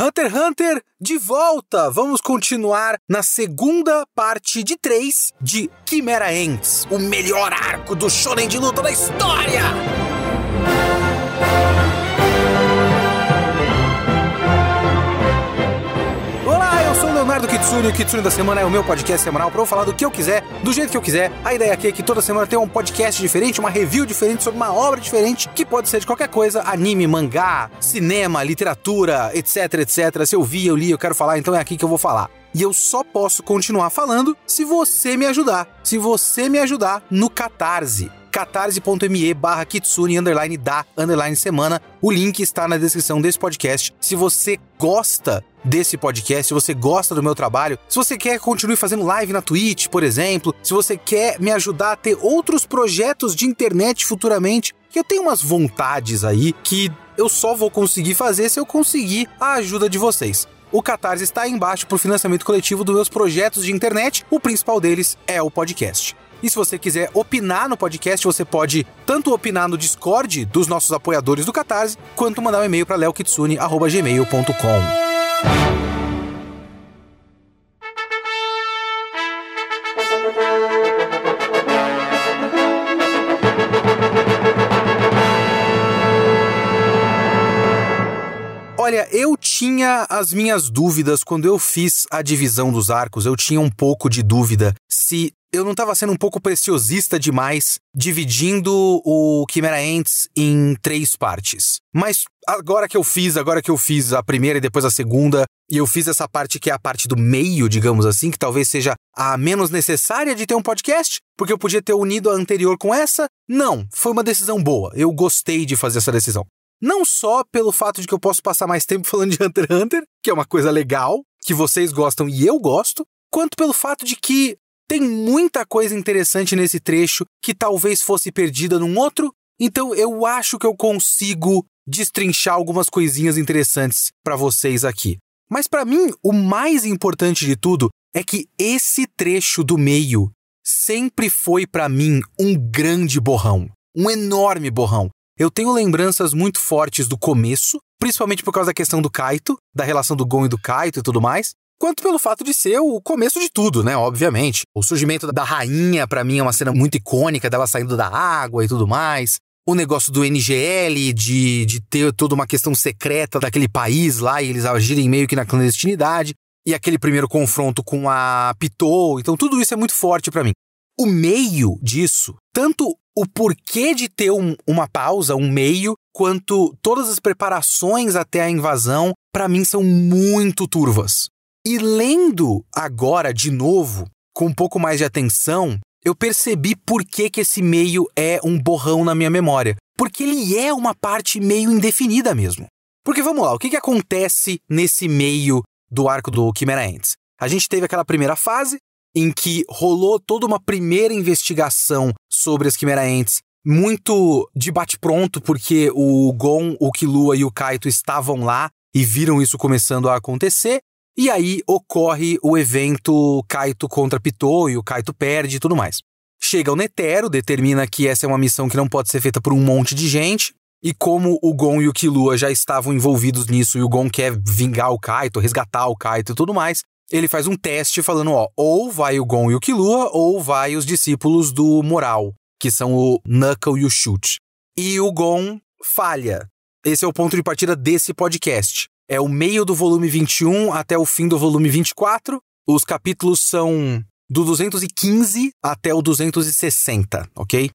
Hunter x Hunter de volta! Vamos continuar na segunda parte de três de Chimera Ants, o melhor arco do shonen de luta da história! Leonardo Kitsune, o Kitsune da Semana é o meu podcast semanal para eu falar do que eu quiser, do jeito que eu quiser. A ideia aqui é que toda semana tem um podcast diferente, uma review diferente sobre uma obra diferente, que pode ser de qualquer coisa, anime, mangá, cinema, literatura, etc, etc. Se eu vi, eu li, eu quero falar, então é aqui que eu vou falar. E eu só posso continuar falando se você me ajudar. Se você me ajudar no Catarse catarse.me barra kitsune underline da underline semana. O link está na descrição desse podcast. Se você gosta desse podcast, se você gosta do meu trabalho, se você quer continuar fazendo live na Twitch, por exemplo, se você quer me ajudar a ter outros projetos de internet futuramente, que eu tenho umas vontades aí que eu só vou conseguir fazer se eu conseguir a ajuda de vocês. O Catarse está aí embaixo para o financiamento coletivo dos meus projetos de internet. O principal deles é o podcast. E se você quiser opinar no podcast, você pode tanto opinar no Discord dos nossos apoiadores do Catarse, quanto mandar um e-mail para leokitsune.gmail.com. Olha, eu tinha as minhas dúvidas quando eu fiz a divisão dos arcos. Eu tinha um pouco de dúvida se eu não estava sendo um pouco preciosista demais dividindo o Chimera Ants em três partes. Mas agora que eu fiz, agora que eu fiz a primeira e depois a segunda, e eu fiz essa parte que é a parte do meio, digamos assim, que talvez seja a menos necessária de ter um podcast, porque eu podia ter unido a anterior com essa. Não, foi uma decisão boa. Eu gostei de fazer essa decisão. Não só pelo fato de que eu posso passar mais tempo falando de Hunter x Hunter, que é uma coisa legal, que vocês gostam e eu gosto, quanto pelo fato de que tem muita coisa interessante nesse trecho que talvez fosse perdida num outro, então eu acho que eu consigo destrinchar algumas coisinhas interessantes para vocês aqui. Mas para mim, o mais importante de tudo é que esse trecho do meio sempre foi para mim um grande borrão, um enorme borrão. Eu tenho lembranças muito fortes do começo, principalmente por causa da questão do Kaito, da relação do Gon e do Kaito e tudo mais, quanto pelo fato de ser o começo de tudo, né? Obviamente. O surgimento da rainha, para mim, é uma cena muito icônica dela saindo da água e tudo mais. O negócio do NGL, de, de ter toda uma questão secreta daquele país lá e eles agirem meio que na clandestinidade. E aquele primeiro confronto com a Pitou. Então, tudo isso é muito forte para mim. O meio disso, tanto o porquê de ter um, uma pausa, um meio, quanto todas as preparações até a invasão, para mim são muito turvas. E lendo agora de novo, com um pouco mais de atenção, eu percebi por que, que esse meio é um borrão na minha memória. Porque ele é uma parte meio indefinida mesmo. Porque vamos lá, o que, que acontece nesse meio do arco do Chimera Ants? A gente teve aquela primeira fase, em que rolou toda uma primeira investigação sobre as Quimera Ants, muito de bate-pronto, porque o Gon, o Killua e o Kaito estavam lá e viram isso começando a acontecer. E aí ocorre o evento Kaito contra Pitou e o Kaito perde e tudo mais. Chega o Netero, determina que essa é uma missão que não pode ser feita por um monte de gente. E como o Gon e o Killua já estavam envolvidos nisso e o Gon quer vingar o Kaito, resgatar o Kaito e tudo mais, ele faz um teste falando, ó, ou vai o Gon e o Killua, ou vai os discípulos do Moral, que são o Knuckle e o Shoot. E o Gon falha. Esse é o ponto de partida desse podcast. É o meio do volume 21 até o fim do volume 24. Os capítulos são do 215 até o 260, ok?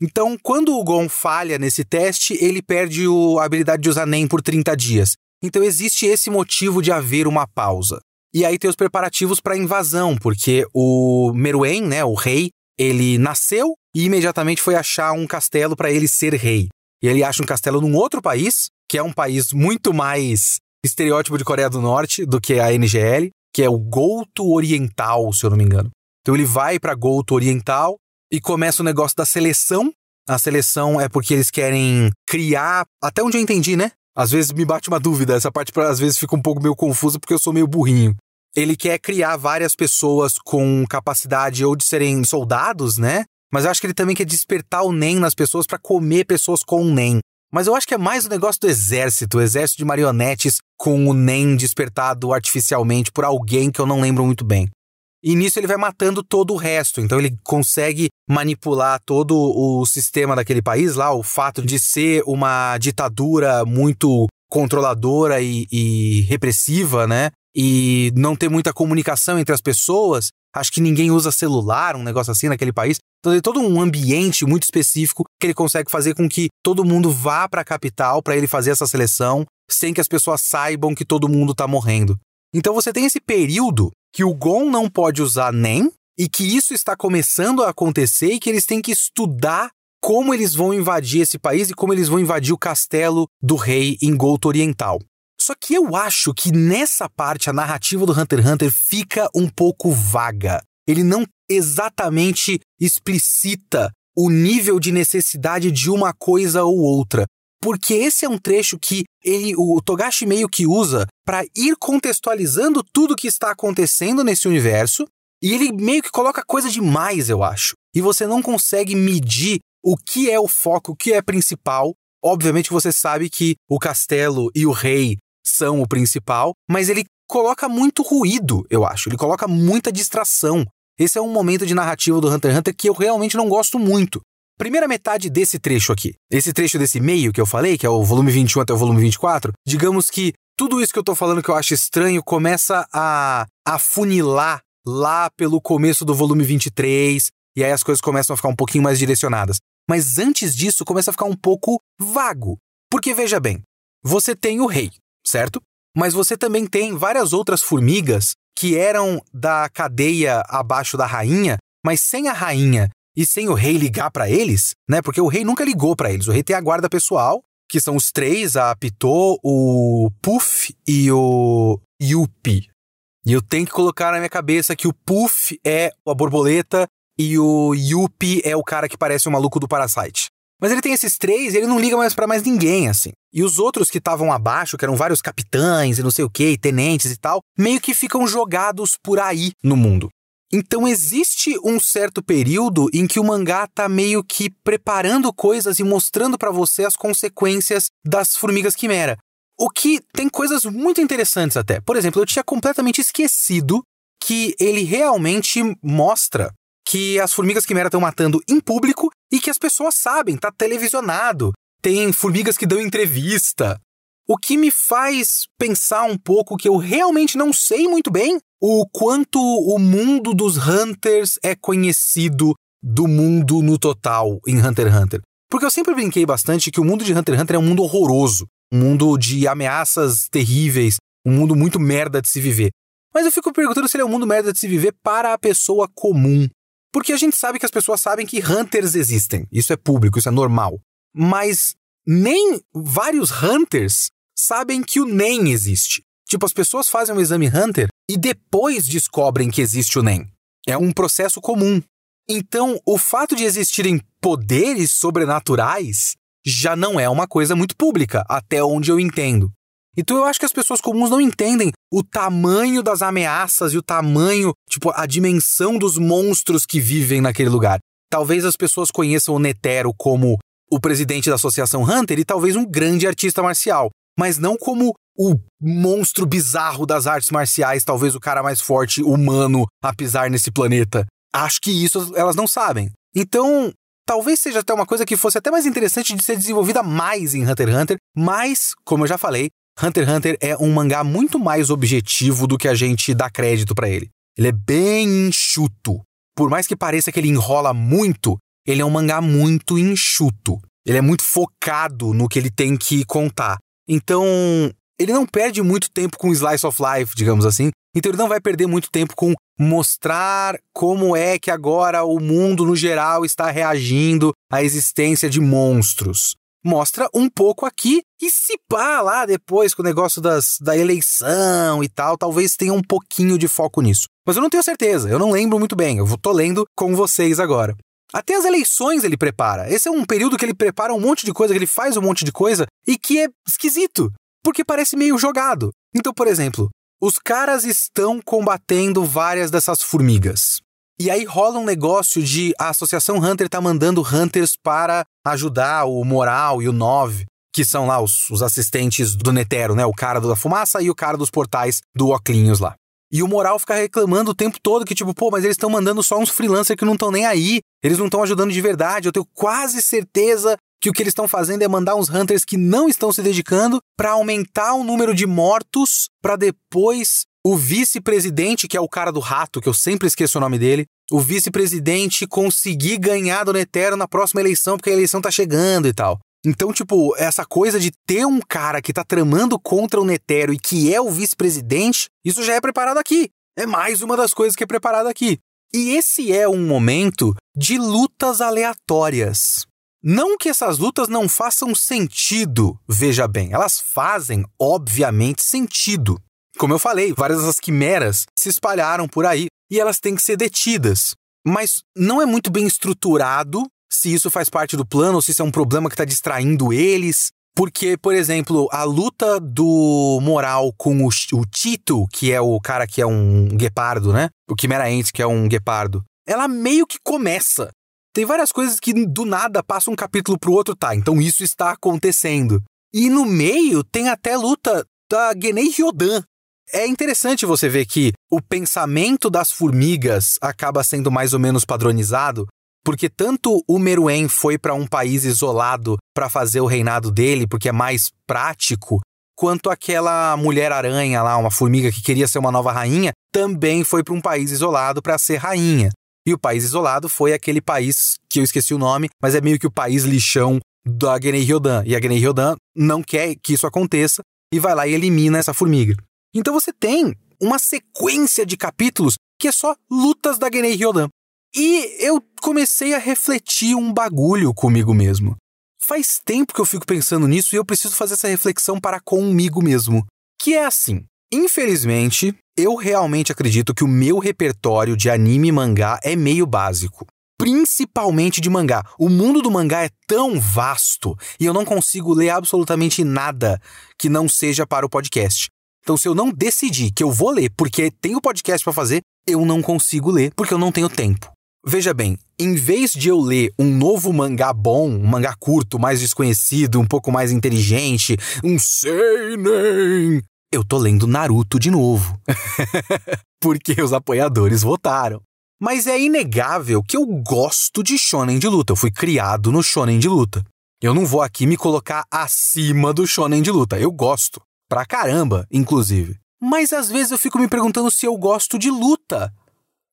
Então, quando o Gon falha nesse teste, ele perde a habilidade de usar NEM por 30 dias. Então existe esse motivo de haver uma pausa. E aí tem os preparativos para a invasão, porque o Meruem, né, o rei, ele nasceu e imediatamente foi achar um castelo para ele ser rei. E ele acha um castelo num outro país, que é um país muito mais estereótipo de Coreia do Norte do que a NGL, que é o Golto Oriental, se eu não me engano. Então ele vai para Golto Oriental e começa o negócio da seleção. A seleção é porque eles querem criar, até onde eu entendi, né? Às vezes me bate uma dúvida, essa parte às vezes fica um pouco meio confusa porque eu sou meio burrinho. Ele quer criar várias pessoas com capacidade ou de serem soldados, né? Mas eu acho que ele também quer despertar o NEM nas pessoas para comer pessoas com o NEM. Mas eu acho que é mais o negócio do exército, o exército de marionetes com o Nen despertado artificialmente por alguém que eu não lembro muito bem. E nisso ele vai matando todo o resto. Então ele consegue manipular todo o sistema daquele país lá, o fato de ser uma ditadura muito controladora e, e repressiva, né? E não ter muita comunicação entre as pessoas. Acho que ninguém usa celular, um negócio assim naquele país. Então tem todo um ambiente muito específico que ele consegue fazer com que todo mundo vá para a capital para ele fazer essa seleção, sem que as pessoas saibam que todo mundo está morrendo. Então você tem esse período que o Gon não pode usar nem e que isso está começando a acontecer e que eles têm que estudar como eles vão invadir esse país e como eles vão invadir o castelo do rei em Golto Oriental. Só que eu acho que nessa parte a narrativa do Hunter x Hunter fica um pouco vaga. Ele não exatamente explicita o nível de necessidade de uma coisa ou outra. Porque esse é um trecho que ele, o Togashi meio que usa para ir contextualizando tudo que está acontecendo nesse universo, e ele meio que coloca coisa demais, eu acho. E você não consegue medir o que é o foco, o que é principal. Obviamente você sabe que o castelo e o rei são o principal, mas ele coloca muito ruído, eu acho. Ele coloca muita distração. Esse é um momento de narrativa do Hunter x Hunter que eu realmente não gosto muito. Primeira metade desse trecho aqui, esse trecho desse meio que eu falei, que é o volume 21 até o volume 24, digamos que tudo isso que eu tô falando que eu acho estranho começa a afunilar lá pelo começo do volume 23, e aí as coisas começam a ficar um pouquinho mais direcionadas. Mas antes disso começa a ficar um pouco vago. Porque veja bem, você tem o rei, certo? Mas você também tem várias outras formigas que eram da cadeia abaixo da rainha, mas sem a rainha e sem o rei ligar para eles, né? Porque o rei nunca ligou para eles. O rei tem a guarda pessoal, que são os três, a Pitô, o Puff e o Yupi. E eu tenho que colocar na minha cabeça que o Puff é a borboleta e o Yupi é o cara que parece o maluco do Parasite. Mas ele tem esses três e ele não liga mais para mais ninguém, assim. E os outros que estavam abaixo, que eram vários capitães e não sei o que, tenentes e tal, meio que ficam jogados por aí no mundo. Então existe um certo período em que o mangá tá meio que preparando coisas e mostrando para você as consequências das formigas quimera. O que tem coisas muito interessantes até. Por exemplo, eu tinha completamente esquecido que ele realmente mostra que as formigas quimera estão matando em público e que as pessoas sabem, tá televisionado. Tem formigas que dão entrevista. O que me faz pensar um pouco que eu realmente não sei muito bem o quanto o mundo dos Hunters é conhecido do mundo no total em Hunter x Hunter. Porque eu sempre brinquei bastante que o mundo de Hunter x Hunter é um mundo horroroso, um mundo de ameaças terríveis, um mundo muito merda de se viver. Mas eu fico perguntando se ele é um mundo merda de se viver para a pessoa comum. Porque a gente sabe que as pessoas sabem que Hunters existem. Isso é público, isso é normal. Mas nem vários Hunters sabem que o NEM existe. Tipo, as pessoas fazem um exame Hunter e depois descobrem que existe o NEM. É um processo comum. Então, o fato de existirem poderes sobrenaturais já não é uma coisa muito pública, até onde eu entendo. Então eu acho que as pessoas comuns não entendem o tamanho das ameaças e o tamanho, tipo, a dimensão dos monstros que vivem naquele lugar. Talvez as pessoas conheçam o Netero como o presidente da Associação Hunter e talvez um grande artista marcial, mas não como o monstro bizarro das artes marciais, talvez o cara mais forte humano a pisar nesse planeta. Acho que isso elas não sabem. Então, talvez seja até uma coisa que fosse até mais interessante de ser desenvolvida mais em Hunter x Hunter, mas, como eu já falei, Hunter x Hunter é um mangá muito mais objetivo do que a gente dá crédito para ele. Ele é bem enxuto. Por mais que pareça que ele enrola muito, ele é um mangá muito enxuto. Ele é muito focado no que ele tem que contar. Então, ele não perde muito tempo com slice of life, digamos assim. Então ele não vai perder muito tempo com mostrar como é que agora o mundo no geral está reagindo à existência de monstros mostra um pouco aqui e se pá lá depois com o negócio das, da eleição e tal, talvez tenha um pouquinho de foco nisso. Mas eu não tenho certeza, eu não lembro muito bem, eu tô lendo com vocês agora. Até as eleições ele prepara. Esse é um período que ele prepara um monte de coisa, que ele faz um monte de coisa e que é esquisito, porque parece meio jogado. Então, por exemplo, os caras estão combatendo várias dessas formigas. E aí rola um negócio de a Associação Hunter tá mandando Hunters para ajudar o Moral e o Nove. que são lá os, os assistentes do Netero, né? O cara da fumaça e o cara dos portais do Oclinhos lá. E o Moral fica reclamando o tempo todo que, tipo, pô, mas eles estão mandando só uns freelancers que não estão nem aí, eles não estão ajudando de verdade. Eu tenho quase certeza que o que eles estão fazendo é mandar uns hunters que não estão se dedicando para aumentar o número de mortos, para depois o vice-presidente, que é o cara do rato, que eu sempre esqueço o nome dele, o vice-presidente conseguir ganhar do Netero na próxima eleição, porque a eleição tá chegando e tal. Então, tipo, essa coisa de ter um cara que tá tramando contra o Netero e que é o vice-presidente, isso já é preparado aqui. É mais uma das coisas que é preparado aqui. E esse é um momento de lutas aleatórias. Não que essas lutas não façam sentido, veja bem, elas fazem, obviamente, sentido. Como eu falei, várias dessas quimeras se espalharam por aí e elas têm que ser detidas. Mas não é muito bem estruturado se isso faz parte do plano ou se isso é um problema que está distraindo eles. Porque, por exemplo, a luta do Moral com o, o, Tito, que é o cara que é um guepardo, né? O Quimera Ents, que é um guepardo. Ela meio que começa. Tem várias coisas que do nada passa um capítulo pro outro, tá? Então isso está acontecendo. E no meio tem até luta da Genei Ryodan. É interessante você ver que o pensamento das formigas acaba sendo mais ou menos padronizado, porque tanto o Meruem foi para um país isolado para fazer o reinado dele, porque é mais prático, quanto aquela mulher-aranha lá, uma formiga que queria ser uma nova rainha, também foi para um país isolado para ser rainha. E o país isolado foi aquele país que eu esqueci o nome, mas é meio que o país lixão da Genei Ryodan. E a Genei Ryodan não quer que isso aconteça e vai lá e elimina essa formiga. Então você tem uma sequência de capítulos que é só lutas da Genei Ryodan. E eu comecei a refletir um bagulho comigo mesmo. Faz tempo que eu fico pensando nisso e eu preciso fazer essa reflexão para comigo mesmo. Que é assim: infelizmente, eu realmente acredito que o meu repertório de anime e mangá é meio básico. Principalmente de mangá. O mundo do mangá é tão vasto e eu não consigo ler absolutamente nada que não seja para o podcast. Então, se eu não decidir que eu vou ler porque tenho podcast para fazer, eu não consigo ler porque eu não tenho tempo. Veja bem, em vez de eu ler um novo mangá bom, um mangá curto, mais desconhecido, um pouco mais inteligente, um seinen, eu tô lendo Naruto de novo. Porque os apoiadores votaram. Mas é inegável que eu gosto de shonen de luta. Eu fui criado no shonen de luta. Eu não vou aqui me colocar acima do shonen de luta. Eu gosto. Pra caramba, inclusive. Mas às vezes eu fico me perguntando se eu gosto de luta.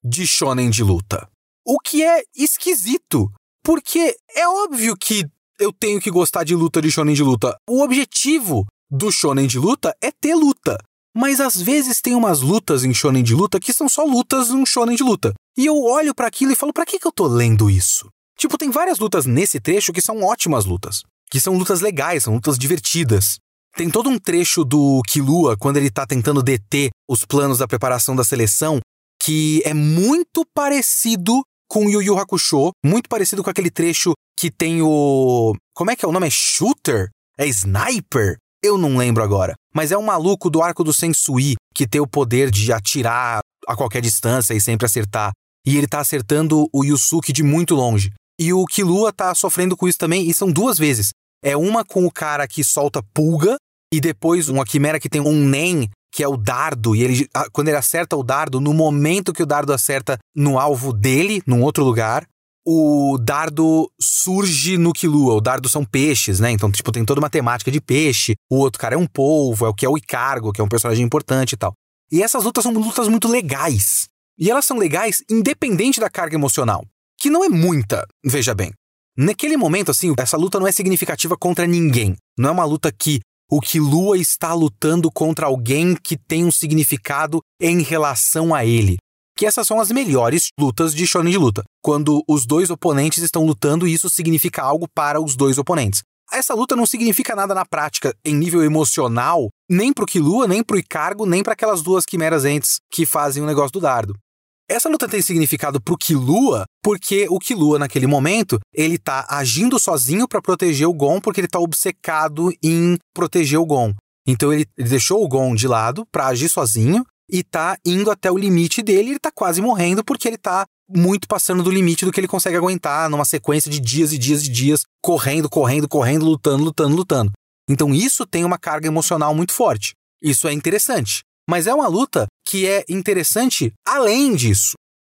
De shonen de luta. O que é esquisito, porque é óbvio que eu tenho que gostar de luta de shonen de luta. O objetivo do shonen de luta é ter luta. Mas às vezes tem umas lutas em shonen de luta que são só lutas em um shonen de luta. E eu olho para aquilo e falo, para que, que eu tô lendo isso? Tipo, tem várias lutas nesse trecho que são ótimas lutas. Que são lutas legais, são lutas divertidas. Tem todo um trecho do Kilua, quando ele tá tentando deter os planos da preparação da seleção, que é muito parecido com Yu Yu Hakusho, muito parecido com aquele trecho que tem o. Como é que é o nome? É Shooter? É Sniper? Eu não lembro agora. Mas é um maluco do arco do Sensui que tem o poder de atirar a qualquer distância e sempre acertar. E ele tá acertando o Yusuke de muito longe. E o Killua tá sofrendo com isso também, e são duas vezes. É uma com o cara que solta pulga, e depois uma quimera que tem um Nen que é o dardo, e ele, quando ele acerta o dardo, no momento que o dardo acerta no alvo dele, num outro lugar, o dardo surge no Kilua. O dardo são peixes, né? Então, tipo, tem toda uma temática de peixe. O outro cara é um polvo, é o que é o Icargo, que é um personagem importante e tal. E essas lutas são lutas muito legais. E elas são legais independente da carga emocional, que não é muita, veja bem. Naquele momento, assim, essa luta não é significativa contra ninguém. Não é uma luta que o que Lua está lutando contra alguém que tem um significado em relação a ele. Que essas são as melhores lutas de shonen de luta, quando os dois oponentes estão lutando e isso significa algo para os dois oponentes. Essa luta não significa nada na prática, em nível emocional, nem pro Killua, nem pro Icargo, nem para aquelas duas quimeras entes que fazem o negócio do dardo. Essa luta tem significado pro Killua porque o Killua, naquele momento, ele tá agindo sozinho para proteger o Gon porque ele tá obcecado em proteger o Gon. Então ele deixou o Gon de lado para agir sozinho e tá indo até o limite dele, ele tá quase morrendo porque ele tá muito passando do limite do que ele consegue aguentar numa sequência de dias e dias e dias, correndo, correndo, correndo, lutando, lutando, lutando. Então isso tem uma carga emocional muito forte. Isso é interessante. Mas é uma luta que é interessante além disso.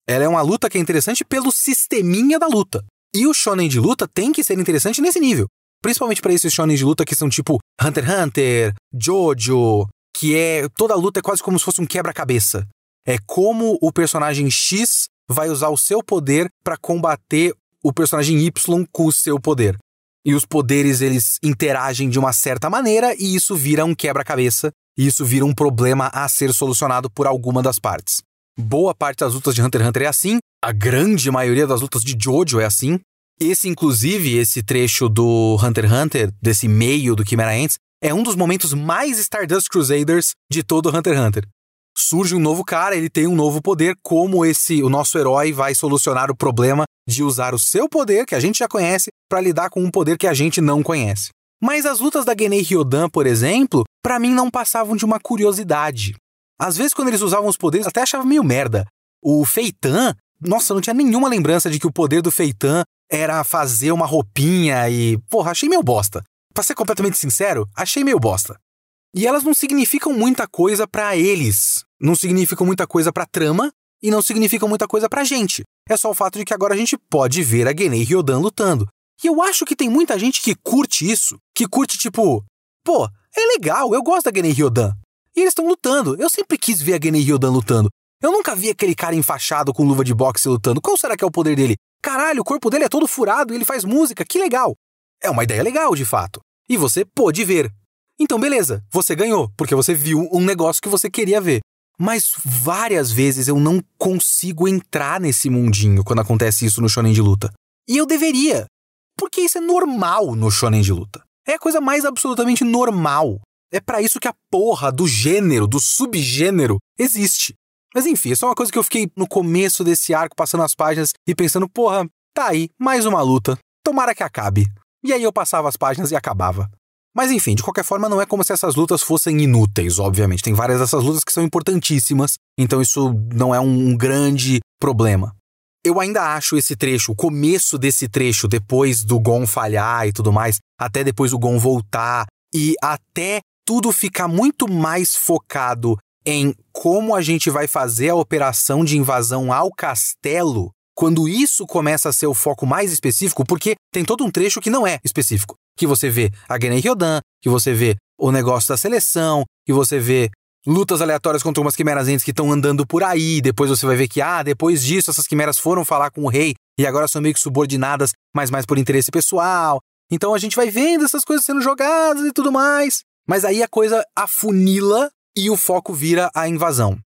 Ela é uma luta que é interessante pelo sisteminha da luta. E o shonen de luta tem que ser interessante nesse nível. Principalmente para esses shonen de luta que são tipo Hunter x Hunter, Jojo, que é toda a luta é quase como se fosse um quebra-cabeça. É como o personagem X vai usar o seu poder para combater o personagem Y com o seu poder. E os poderes eles interagem de uma certa maneira e isso vira um quebra-cabeça, e isso vira um problema a ser solucionado por alguma das partes. Boa parte das lutas de Hunter x Hunter é assim, a grande maioria das lutas de Jojo é assim. Esse, inclusive, esse trecho do Hunter x Hunter, desse meio do Chimera Ants, é um dos momentos mais Stardust Crusaders de todo Hunter x Hunter. Surge um novo cara, ele tem um novo poder, como esse o nosso herói vai solucionar o problema de usar o seu poder, que a gente já conhece, para lidar com um poder que a gente não conhece. Mas as lutas da Genei Ryodan, por exemplo, para mim não passavam de uma curiosidade. Às vezes, quando eles usavam os poderes, até achava meio merda. O Feitan, nossa, não tinha nenhuma lembrança de que o poder do Feitan era fazer uma roupinha e. Porra, achei meio bosta. Pra ser completamente sincero, achei meio bosta. E elas não significam muita coisa para eles. Não significam muita coisa pra trama e não significam muita coisa pra gente. É só o fato de que agora a gente pode ver a Genei Ryodan lutando. E eu acho que tem muita gente que curte isso. Que curte, tipo, pô, é legal, eu gosto da Genei Ryodan. E eles estão lutando. Eu sempre quis ver a Genei Ryodan lutando. Eu nunca vi aquele cara enfaixado com luva de boxe lutando. Qual será que é o poder dele? Caralho, o corpo dele é todo furado e ele faz música. Que legal. É uma ideia legal, de fato. E você pôde ver. Então, beleza, você ganhou, porque você viu um negócio que você queria ver. Mas várias vezes eu não consigo entrar nesse mundinho quando acontece isso no shonen de luta. E eu deveria. Porque isso é normal no shonen de luta. É a coisa mais absolutamente normal. É para isso que a porra do gênero, do subgênero, existe. Mas enfim, é só uma coisa que eu fiquei no começo desse arco passando as páginas e pensando, porra, tá aí, mais uma luta. Tomara que acabe. E aí eu passava as páginas e acabava. Mas enfim, de qualquer forma, não é como se essas lutas fossem inúteis, obviamente. Tem várias dessas lutas que são importantíssimas, então isso não é um grande problema. Eu ainda acho esse trecho, o começo desse trecho, depois do Gon falhar e tudo mais, até depois o Gon voltar, e até tudo ficar muito mais focado em como a gente vai fazer a operação de invasão ao castelo, quando isso começa a ser o foco mais específico, porque tem todo um trecho que não é específico. Que você vê a Genei Ryodan, que você vê o negócio da seleção, que você vê lutas aleatórias contra umas quimeras entes que estão andando por aí. Depois você vai ver que, ah, depois disso, essas quimeras foram falar com o rei e agora são meio que subordinadas, mas mais por interesse pessoal. Então a gente vai vendo essas coisas sendo jogadas e tudo mais. Mas aí a coisa afunila e o foco vira a invasão.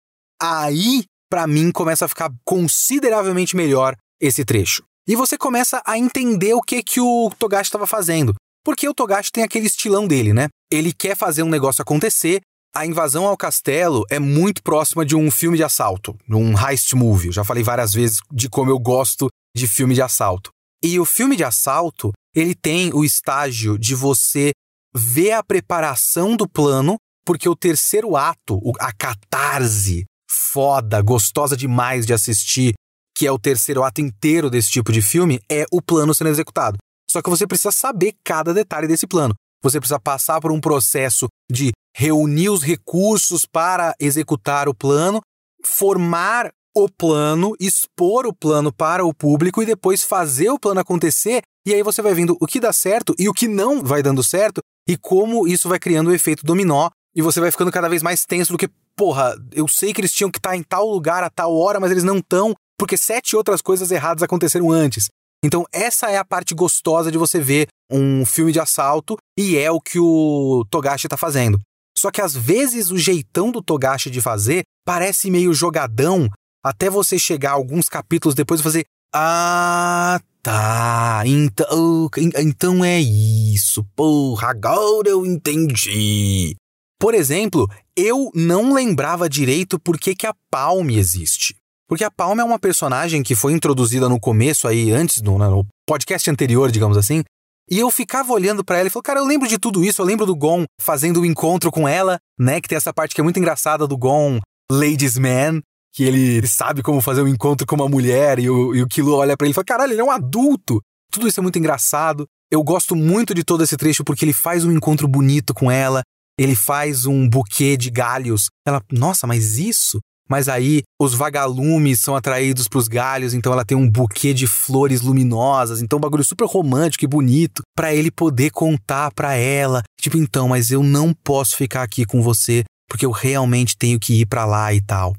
Aí, para mim, começa a ficar consideravelmente melhor esse trecho. E você começa a entender o que que o Togashi estava fazendo. Porque o Togashi tem aquele estilão dele, né? Ele quer fazer um negócio acontecer. A invasão ao castelo é muito próxima de um filme de assalto, um heist movie. Eu já falei várias vezes de como eu gosto de filme de assalto. E o filme de assalto, ele tem o estágio de você ver a preparação do plano, porque o terceiro ato, a catarse foda, gostosa demais de assistir, que é o terceiro ato inteiro desse tipo de filme, é o plano sendo executado. Só que você precisa saber cada detalhe desse plano. Você precisa passar por um processo de reunir os recursos para executar o plano, formar o plano, expor o plano para o público e depois fazer o plano acontecer. E aí você vai vendo o que dá certo e o que não vai dando certo e como isso vai criando o efeito dominó e você vai ficando cada vez mais tenso do que, porra, eu sei que eles tinham que estar em tal lugar a tal hora, mas eles não estão, porque sete outras coisas erradas aconteceram antes. Então, essa é a parte gostosa de você ver um filme de assalto e é o que o Togashi está fazendo. Só que às vezes o jeitão do Togashi de fazer parece meio jogadão, até você chegar alguns capítulos depois e fazer: Ah, tá. Então, então é isso. Porra, agora eu entendi. Por exemplo, eu não lembrava direito por que, que a Palme existe. Porque a Palme é uma personagem que foi introduzida no começo aí, antes, no, no podcast anterior, digamos assim. E eu ficava olhando para ela e falei, cara, eu lembro de tudo isso, eu lembro do Gon fazendo o um encontro com ela, né? Que tem essa parte que é muito engraçada do Gon Ladies Man, que ele sabe como fazer um encontro com uma mulher e o, e o Kilo olha para ele e fala, caralho, ele é um adulto. Tudo isso é muito engraçado. Eu gosto muito de todo esse trecho porque ele faz um encontro bonito com ela, ele faz um buquê de galhos. Ela, nossa, mas isso? Mas aí os vagalumes são atraídos para os galhos, então ela tem um buquê de flores luminosas, então um bagulho super romântico e bonito para ele poder contar para ela, tipo, então, mas eu não posso ficar aqui com você porque eu realmente tenho que ir para lá e tal.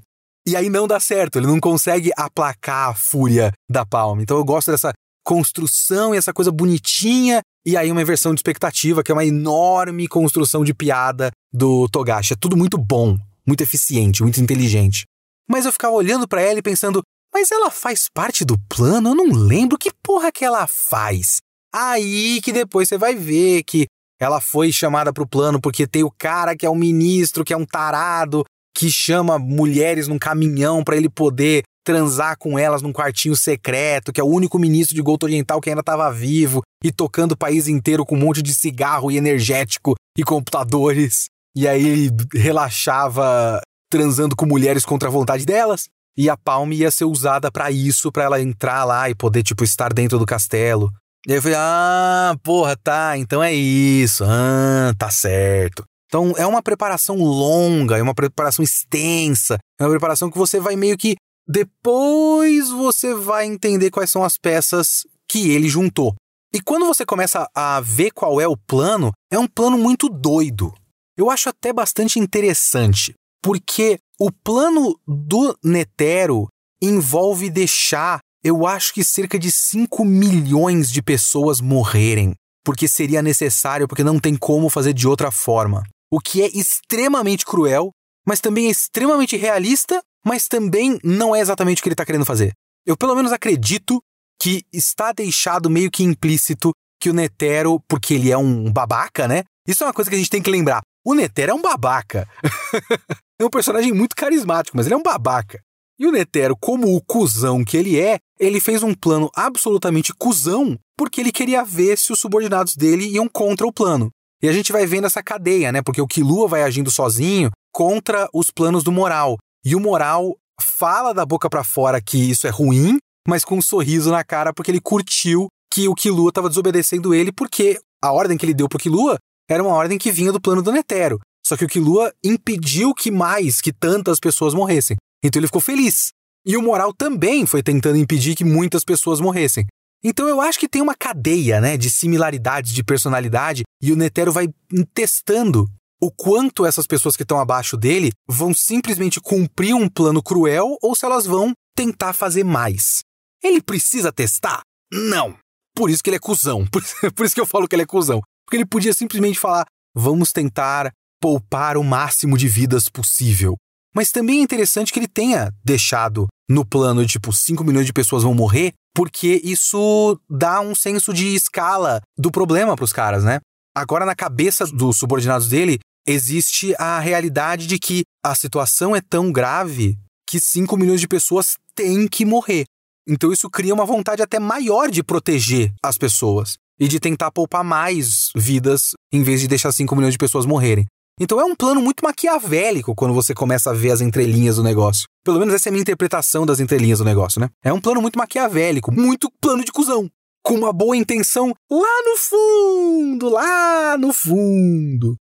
E aí não dá certo, ele não consegue aplacar a fúria da Palma. Então eu gosto dessa construção e essa coisa bonitinha, e aí uma inversão de expectativa, que é uma enorme construção de piada do Togashi. É tudo muito bom, muito eficiente, muito inteligente. Mas eu ficava olhando para ela e pensando, mas ela faz parte do plano? Eu não lembro que porra que ela faz. Aí que depois você vai ver que ela foi chamada pro plano porque tem o cara que é o ministro, que é um tarado, que chama mulheres num caminhão para ele poder transar com elas num quartinho secreto, que é o único ministro de Goto Oriental que ainda estava vivo e tocando o país inteiro com um monte de cigarro e energético e computadores. E aí ele relaxava transando com mulheres contra a vontade delas. E a Palm ia ser usada para isso, para ela entrar lá e poder, tipo, estar dentro do castelo. E aí eu falei, ah, porra, tá, então é isso, ah, tá certo. Então é uma preparação longa, é uma preparação extensa, é uma preparação que você vai meio que depois você vai entender quais são as peças que ele juntou. E quando você começa a ver qual é o plano, é um plano muito doido. Eu acho até bastante interessante, porque o plano do Netero envolve deixar, eu acho que cerca de 5 milhões de pessoas morrerem, porque seria necessário, porque não tem como fazer de outra forma. O que é extremamente cruel, mas também é extremamente realista mas também não é exatamente o que ele está querendo fazer. Eu pelo menos acredito que está deixado meio que implícito que o Netero, porque ele é um babaca, né? Isso é uma coisa que a gente tem que lembrar. O Netero é um babaca. é um personagem muito carismático, mas ele é um babaca. E o Netero, como o cuzão que ele é, ele fez um plano absolutamente cuzão porque ele queria ver se os subordinados dele iam contra o plano. E a gente vai vendo essa cadeia, né? Porque o Killua vai agindo sozinho contra os planos do Moral. E o moral fala da boca para fora que isso é ruim, mas com um sorriso na cara porque ele curtiu que o Killua estava desobedecendo ele porque a ordem que ele deu pro Killua era uma ordem que vinha do plano do Netero. Só que o Killua impediu que mais, que tantas pessoas morressem. Então ele ficou feliz. E o Moral também foi tentando impedir que muitas pessoas morressem. Então eu acho que tem uma cadeia, né, de similaridades de personalidade e o Netero vai testando o quanto essas pessoas que estão abaixo dele vão simplesmente cumprir um plano cruel ou se elas vão tentar fazer mais. Ele precisa testar? Não. Por isso que ele é cuzão. Por, isso que eu falo que ele é cuzão. Porque ele podia simplesmente falar: vamos tentar poupar o máximo de vidas possível. Mas também é interessante que ele tenha deixado no plano de tipo 5 milhões de pessoas vão morrer, porque isso dá um senso de escala do problema para os caras, né? Agora, na cabeça dos subordinados dele, existe a realidade de que a situação é tão grave que 5 milhões de pessoas têm que morrer. Então isso cria uma vontade até maior de proteger as pessoas e de tentar poupar mais vidas em vez de deixar 5 milhões de pessoas morrerem. Então é um plano muito maquiavélico quando você começa a ver as entrelinhas do negócio. Pelo menos essa é a minha interpretação das entrelinhas do negócio, né? É um plano muito maquiavélico, muito plano de cuzão. Com uma boa intenção lá no fundo, lá no fundo.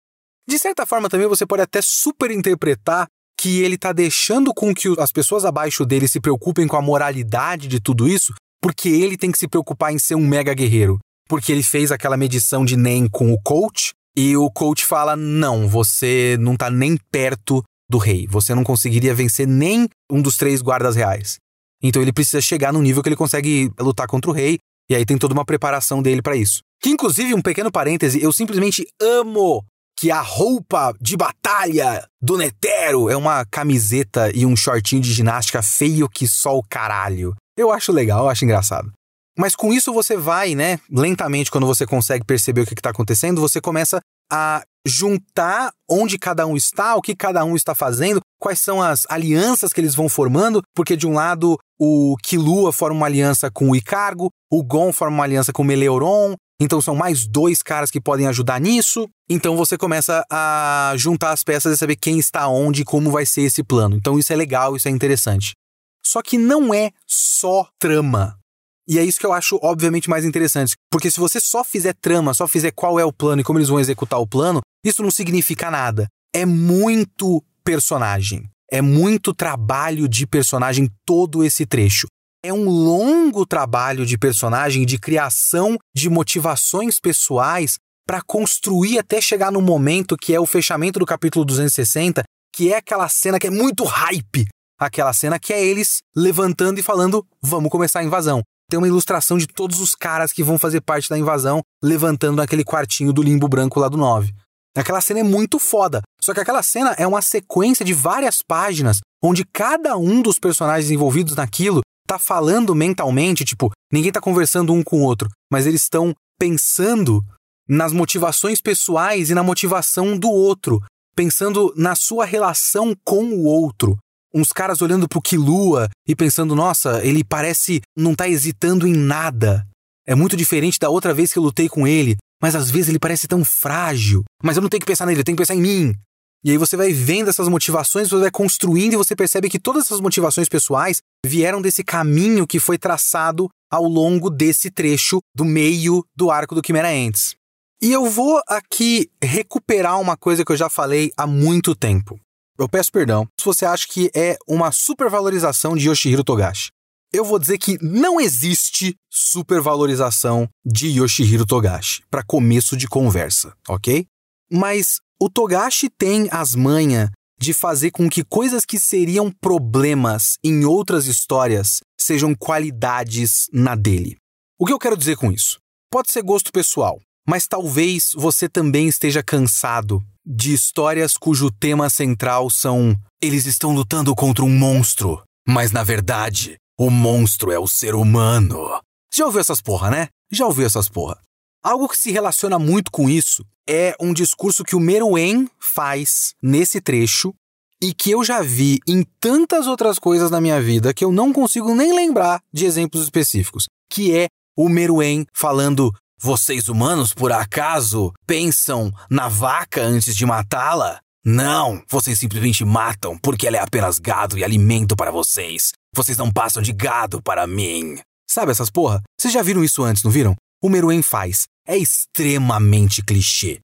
De certa forma, também você pode até superinterpretar que ele está deixando com que as pessoas abaixo dele se preocupem com a moralidade de tudo isso, porque ele tem que se preocupar em ser um mega guerreiro. Porque ele fez aquela medição de NEM com o coach, e o coach fala: não, você não está nem perto do rei. Você não conseguiria vencer nem um dos três guardas reais. Então ele precisa chegar num nível que ele consegue lutar contra o rei, e aí tem toda uma preparação dele para isso. Que inclusive, um pequeno parêntese, eu simplesmente amo que a roupa de batalha do Netero é uma camiseta e um shortinho de ginástica feio que só o caralho. Eu acho legal, eu acho engraçado. Mas com isso você vai, né, lentamente, quando você consegue perceber o que está acontecendo, você começa a juntar onde cada um está, o que cada um está fazendo, quais são as alianças que eles vão formando, porque de um lado o Kilua forma uma aliança com o Icargo, o Gon forma uma aliança com o Meleuron, então são mais dois caras que podem ajudar nisso. Então você começa a juntar as peças e saber quem está onde e como vai ser esse plano. Então isso é legal, isso é interessante. Só que não é só trama. E é isso que eu acho, obviamente, mais interessante. Porque se você só fizer trama, só fizer qual é o plano e como eles vão executar o plano, isso não significa nada. É muito personagem. É muito trabalho de personagem todo esse trecho. É um longo trabalho de personagem, de criação de motivações pessoais para construir até chegar no momento que é o fechamento do capítulo 260, que é aquela cena que é muito hype. Aquela cena que é eles levantando e falando: vamos começar a invasão. Tem uma ilustração de todos os caras que vão fazer parte da invasão levantando naquele quartinho do limbo branco lá do 9. Aquela cena é muito foda. Só que aquela cena é uma sequência de várias páginas onde cada um dos personagens envolvidos naquilo tá falando mentalmente, tipo, ninguém tá conversando um com o outro, mas eles estão pensando nas motivações pessoais e na motivação do outro, pensando na sua relação com o outro. Uns caras olhando pro Kilua e pensando, nossa, ele parece não tá hesitando em nada. É muito diferente da outra vez que eu lutei com ele, mas às vezes ele parece tão frágil. Mas eu não tenho que pensar nele, eu tenho que pensar em mim. E aí você vai vendo essas motivações, você vai construindo e você percebe que todas essas motivações pessoais vieram desse caminho que foi traçado ao longo desse trecho do meio do arco do Quimera Ents. E eu vou aqui recuperar uma coisa que eu já falei há muito tempo. Eu peço perdão se você acha que é uma supervalorização de Yoshihiro Togashi. Eu vou dizer que não existe supervalorização de Yoshihiro Togashi para começo de conversa, ok? Mas o Togashi tem as manhas de fazer com que coisas que seriam problemas em outras histórias sejam qualidades na dele. O que eu quero dizer com isso? Pode ser gosto pessoal, mas talvez você também esteja cansado de histórias cujo tema central são eles estão lutando contra um monstro, mas na verdade, o monstro é o ser humano. Já ouviu essas porra, né? Já ouviu essas porra. Algo que se relaciona muito com isso é um discurso que o Meruem faz nesse trecho e que eu já vi em tantas outras coisas na minha vida que eu não consigo nem lembrar de exemplos específicos, que é o Meruem falando vocês humanos, por acaso, pensam na vaca antes de matá-la? Não, vocês simplesmente matam porque ela é apenas gado e alimento para vocês. Vocês não passam de gado para mim. Sabe essas porra? Vocês já viram isso antes, não viram? O Meruem faz. É extremamente clichê.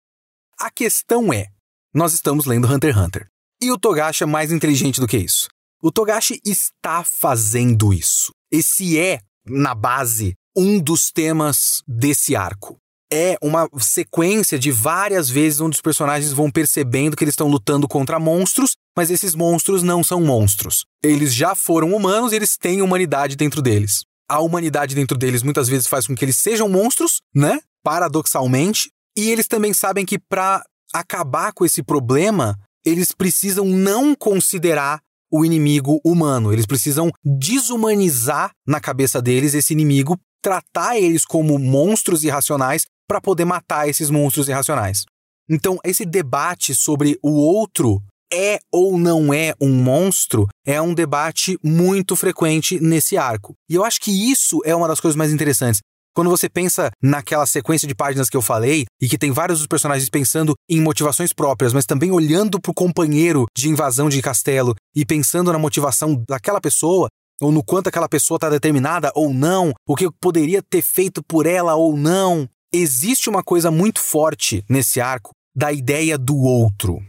A questão é: nós estamos lendo Hunter x Hunter. E o Togashi é mais inteligente do que isso. O Togashi está fazendo isso. Esse é, na base, um dos temas desse arco. É uma sequência de várias vezes onde os personagens vão percebendo que eles estão lutando contra monstros, mas esses monstros não são monstros. Eles já foram humanos e eles têm humanidade dentro deles. A humanidade dentro deles muitas vezes faz com que eles sejam monstros, né? Paradoxalmente. E eles também sabem que para acabar com esse problema, eles precisam não considerar o inimigo humano. Eles precisam desumanizar na cabeça deles esse inimigo tratar eles como monstros irracionais para poder matar esses monstros irracionais. Então, esse debate sobre o outro é ou não é um monstro é um debate muito frequente nesse arco. E eu acho que isso é uma das coisas mais interessantes. Quando você pensa naquela sequência de páginas que eu falei, e que tem vários dos personagens pensando em motivações próprias, mas também olhando para o companheiro de invasão de castelo e pensando na motivação daquela pessoa, ou no quanto aquela pessoa está determinada ou não, o que eu poderia ter feito por ela ou não. Existe uma coisa muito forte nesse arco da ideia do outro.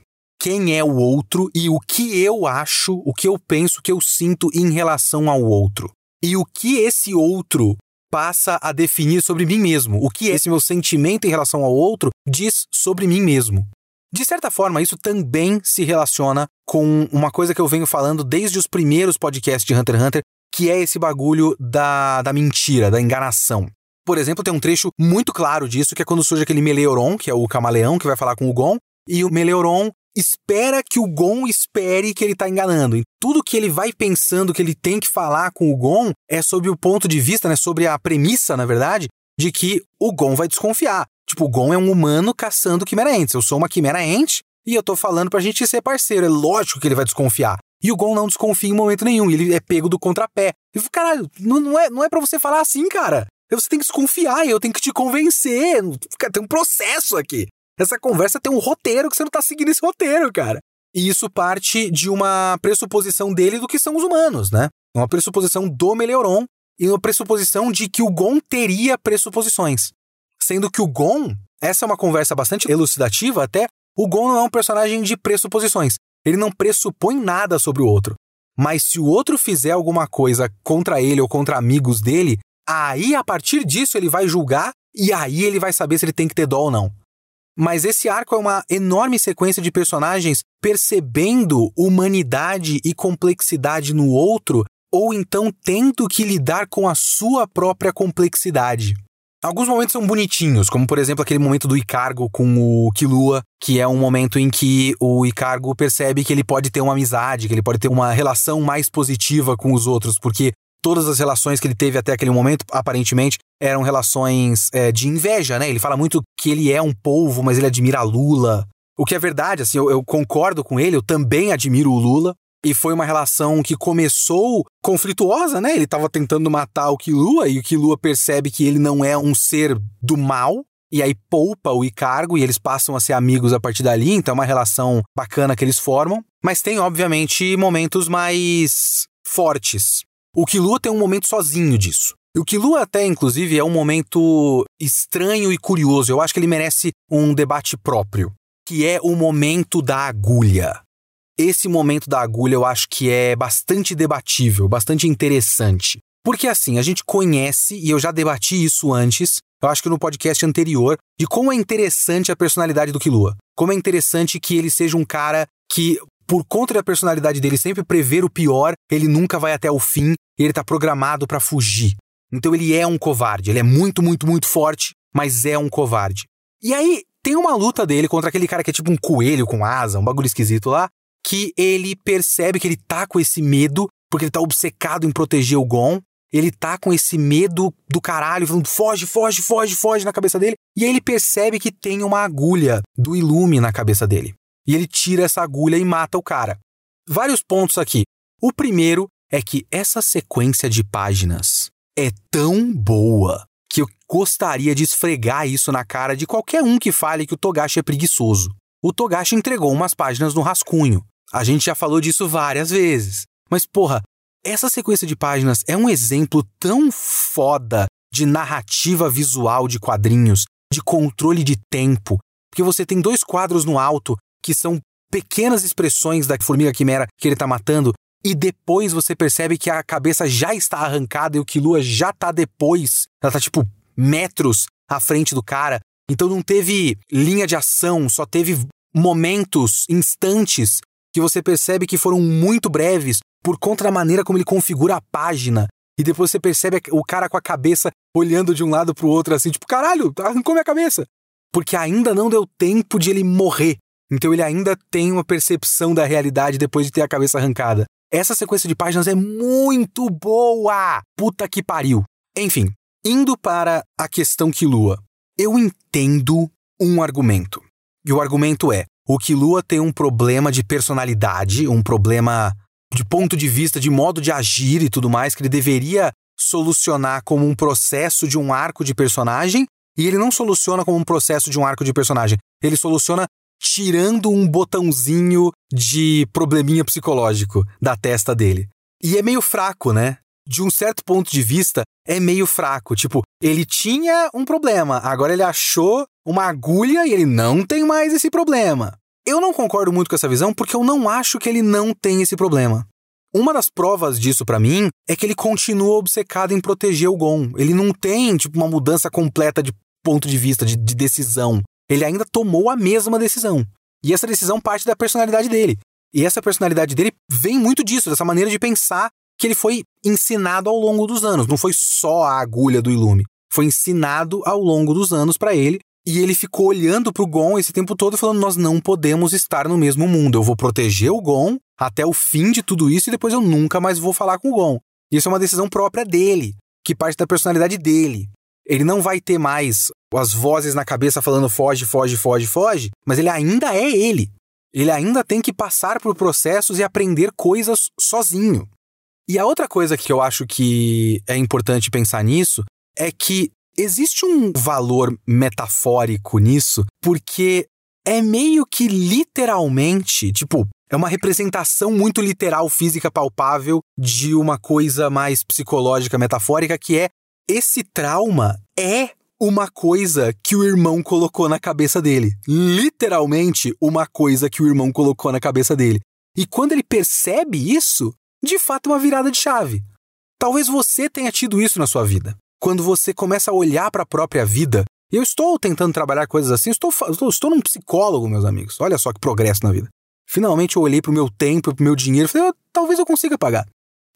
Quem é o outro e o que eu acho, o que eu penso, o que eu sinto em relação ao outro. E o que esse outro passa a definir sobre mim mesmo. O que esse meu sentimento em relação ao outro diz sobre mim mesmo. De certa forma, isso também se relaciona com uma coisa que eu venho falando desde os primeiros podcasts de Hunter x Hunter, que é esse bagulho da, da mentira, da enganação. Por exemplo, tem um trecho muito claro disso, que é quando surge aquele Meleoron, que é o camaleão que vai falar com o Gon, e o Meleoron espera que o Gon espere que ele tá enganando. Tudo que ele vai pensando que ele tem que falar com o Gon é sobre o ponto de vista, né, sobre a premissa, na verdade, de que o Gon vai desconfiar. Tipo, o Gon é um humano caçando Quimera Ents. Eu sou uma Quimera Ent e eu tô falando pra gente ser parceiro. É lógico que ele vai desconfiar. E o Gon não desconfia em momento nenhum. Ele é pego do contrapé. E caralho, não, não, é, não é pra você falar assim, cara. Você tem que desconfiar eu tenho que te convencer. Tem um processo aqui. Essa conversa tem um roteiro que você não tá seguindo esse roteiro, cara. E isso parte de uma pressuposição dele do que são os humanos, né? Uma pressuposição do Melioron e na pressuposição de que o Gon teria pressuposições. Sendo que o Gon, essa é uma conversa bastante elucidativa até, o Gon não é um personagem de pressuposições. Ele não pressupõe nada sobre o outro. Mas se o outro fizer alguma coisa contra ele ou contra amigos dele, aí a partir disso ele vai julgar e aí ele vai saber se ele tem que ter dó ou não. Mas esse arco é uma enorme sequência de personagens percebendo humanidade e complexidade no outro, ou então tendo que lidar com a sua própria complexidade. Alguns momentos são bonitinhos, como por exemplo aquele momento do Icargo com o Killua, que é um momento em que o Icargo percebe que ele pode ter uma amizade, que ele pode ter uma relação mais positiva com os outros, porque todas as relações que ele teve até aquele momento, aparentemente, eram relações é, de inveja, né? Ele fala muito que ele é um polvo, mas ele admira Lula. O que é verdade, assim, eu, eu concordo com ele, eu também admiro o Lula, e foi uma relação que começou conflituosa, né? Ele estava tentando matar o Kilua e o Kilua percebe que ele não é um ser do mal. E aí poupa o Icargo e eles passam a ser amigos a partir dali, então é uma relação bacana que eles formam. Mas tem, obviamente, momentos mais fortes. O Kilua tem um momento sozinho disso. O Kilua até, inclusive, é um momento estranho e curioso. Eu acho que ele merece um debate próprio, que é o momento da agulha. Esse momento da agulha eu acho que é bastante debatível, bastante interessante. Porque assim, a gente conhece, e eu já debati isso antes, eu acho que no podcast anterior, de como é interessante a personalidade do Kilua. Como é interessante que ele seja um cara que, por conta da personalidade dele sempre prever o pior, ele nunca vai até o fim e ele tá programado para fugir. Então ele é um covarde, ele é muito, muito, muito forte, mas é um covarde. E aí, tem uma luta dele contra aquele cara que é tipo um coelho com asa, um bagulho esquisito lá, que ele percebe que ele tá com esse medo, porque ele tá obcecado em proteger o Gon. Ele tá com esse medo do caralho, falando foge, foge, foge, foge na cabeça dele. E aí ele percebe que tem uma agulha do Ilume na cabeça dele. E ele tira essa agulha e mata o cara. Vários pontos aqui. O primeiro é que essa sequência de páginas é tão boa que eu gostaria de esfregar isso na cara de qualquer um que fale que o Togashi é preguiçoso. O Togashi entregou umas páginas no rascunho. A gente já falou disso várias vezes. Mas, porra, essa sequência de páginas é um exemplo tão foda de narrativa visual de quadrinhos, de controle de tempo, porque você tem dois quadros no alto que são pequenas expressões da formiga quimera que ele tá matando, e depois você percebe que a cabeça já está arrancada e o Kilua já tá depois. Ela tá tipo metros à frente do cara. Então não teve linha de ação, só teve momentos, instantes que você percebe que foram muito breves por conta da maneira como ele configura a página. E depois você percebe o cara com a cabeça olhando de um lado pro outro assim, tipo, caralho, arrancou minha cabeça. Porque ainda não deu tempo de ele morrer. Então ele ainda tem uma percepção da realidade depois de ter a cabeça arrancada. Essa sequência de páginas é muito boa! Puta que pariu! Enfim, indo para a questão Kilua, eu entendo um argumento. E o argumento é: o Kilua tem um problema de personalidade, um problema de ponto de vista, de modo de agir e tudo mais, que ele deveria solucionar como um processo de um arco de personagem, e ele não soluciona como um processo de um arco de personagem. Ele soluciona tirando um botãozinho de probleminha psicológico da testa dele. E é meio fraco, né? De um certo ponto de vista, é meio fraco. Tipo, ele tinha um problema, agora ele achou uma agulha e ele não tem mais esse problema. Eu não concordo muito com essa visão porque eu não acho que ele não tem esse problema. Uma das provas disso para mim é que ele continua obcecado em proteger o Gon. Ele não tem, tipo, uma mudança completa de ponto de vista, de, de decisão. Ele ainda tomou a mesma decisão. E essa decisão parte da personalidade dele. E essa personalidade dele vem muito disso, dessa maneira de pensar que ele foi ensinado ao longo dos anos. Não foi só a agulha do Ilume. Foi ensinado ao longo dos anos para ele e ele ficou olhando pro Gon esse tempo todo falando: Nós não podemos estar no mesmo mundo. Eu vou proteger o Gon até o fim de tudo isso e depois eu nunca mais vou falar com o Gon. Isso é uma decisão própria dele, que parte da personalidade dele. Ele não vai ter mais as vozes na cabeça falando foge, foge, foge, foge, mas ele ainda é ele. Ele ainda tem que passar por processos e aprender coisas sozinho. E a outra coisa que eu acho que é importante pensar nisso é que Existe um valor metafórico nisso, porque é meio que literalmente, tipo, É uma representação muito literal, física, palpável de uma coisa mais psicológica, metafórica, que é esse trauma é uma coisa que o irmão colocou na cabeça dele. Literalmente, uma coisa que o irmão colocou na cabeça dele. E quando ele percebe isso, de fato é uma virada de chave. Talvez você tenha tido isso na sua vida. Quando você começa a olhar para a própria vida, eu estou tentando trabalhar coisas assim, estou, estou, estou num psicólogo, meus amigos. Olha só que progresso na vida. Finalmente eu olhei para o meu tempo, para o meu dinheiro falei, oh, talvez eu consiga pagar.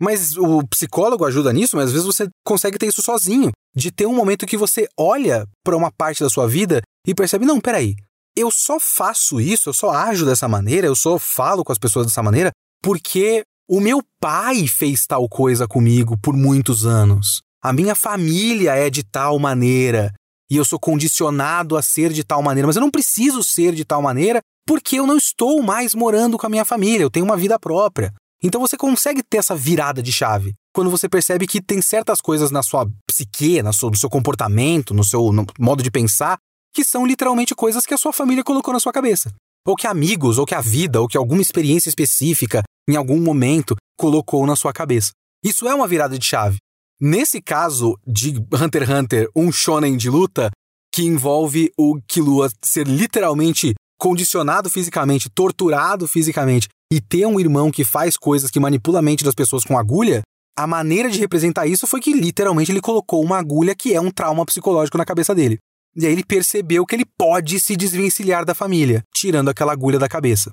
Mas o psicólogo ajuda nisso, mas às vezes você consegue ter isso sozinho. De ter um momento que você olha para uma parte da sua vida e percebe: não, peraí, eu só faço isso, eu só ajo dessa maneira, eu só falo com as pessoas dessa maneira porque o meu pai fez tal coisa comigo por muitos anos. A minha família é de tal maneira e eu sou condicionado a ser de tal maneira, mas eu não preciso ser de tal maneira porque eu não estou mais morando com a minha família, eu tenho uma vida própria. Então você consegue ter essa virada de chave quando você percebe que tem certas coisas na sua psique, no seu, no seu comportamento, no seu no modo de pensar, que são literalmente coisas que a sua família colocou na sua cabeça. Ou que amigos, ou que a vida, ou que alguma experiência específica em algum momento colocou na sua cabeça. Isso é uma virada de chave. Nesse caso de Hunter x Hunter, um shonen de luta que envolve o Killua ser literalmente condicionado fisicamente, torturado fisicamente e ter um irmão que faz coisas que manipula a mente das pessoas com agulha, a maneira de representar isso foi que literalmente ele colocou uma agulha que é um trauma psicológico na cabeça dele. E aí ele percebeu que ele pode se desvencilhar da família, tirando aquela agulha da cabeça.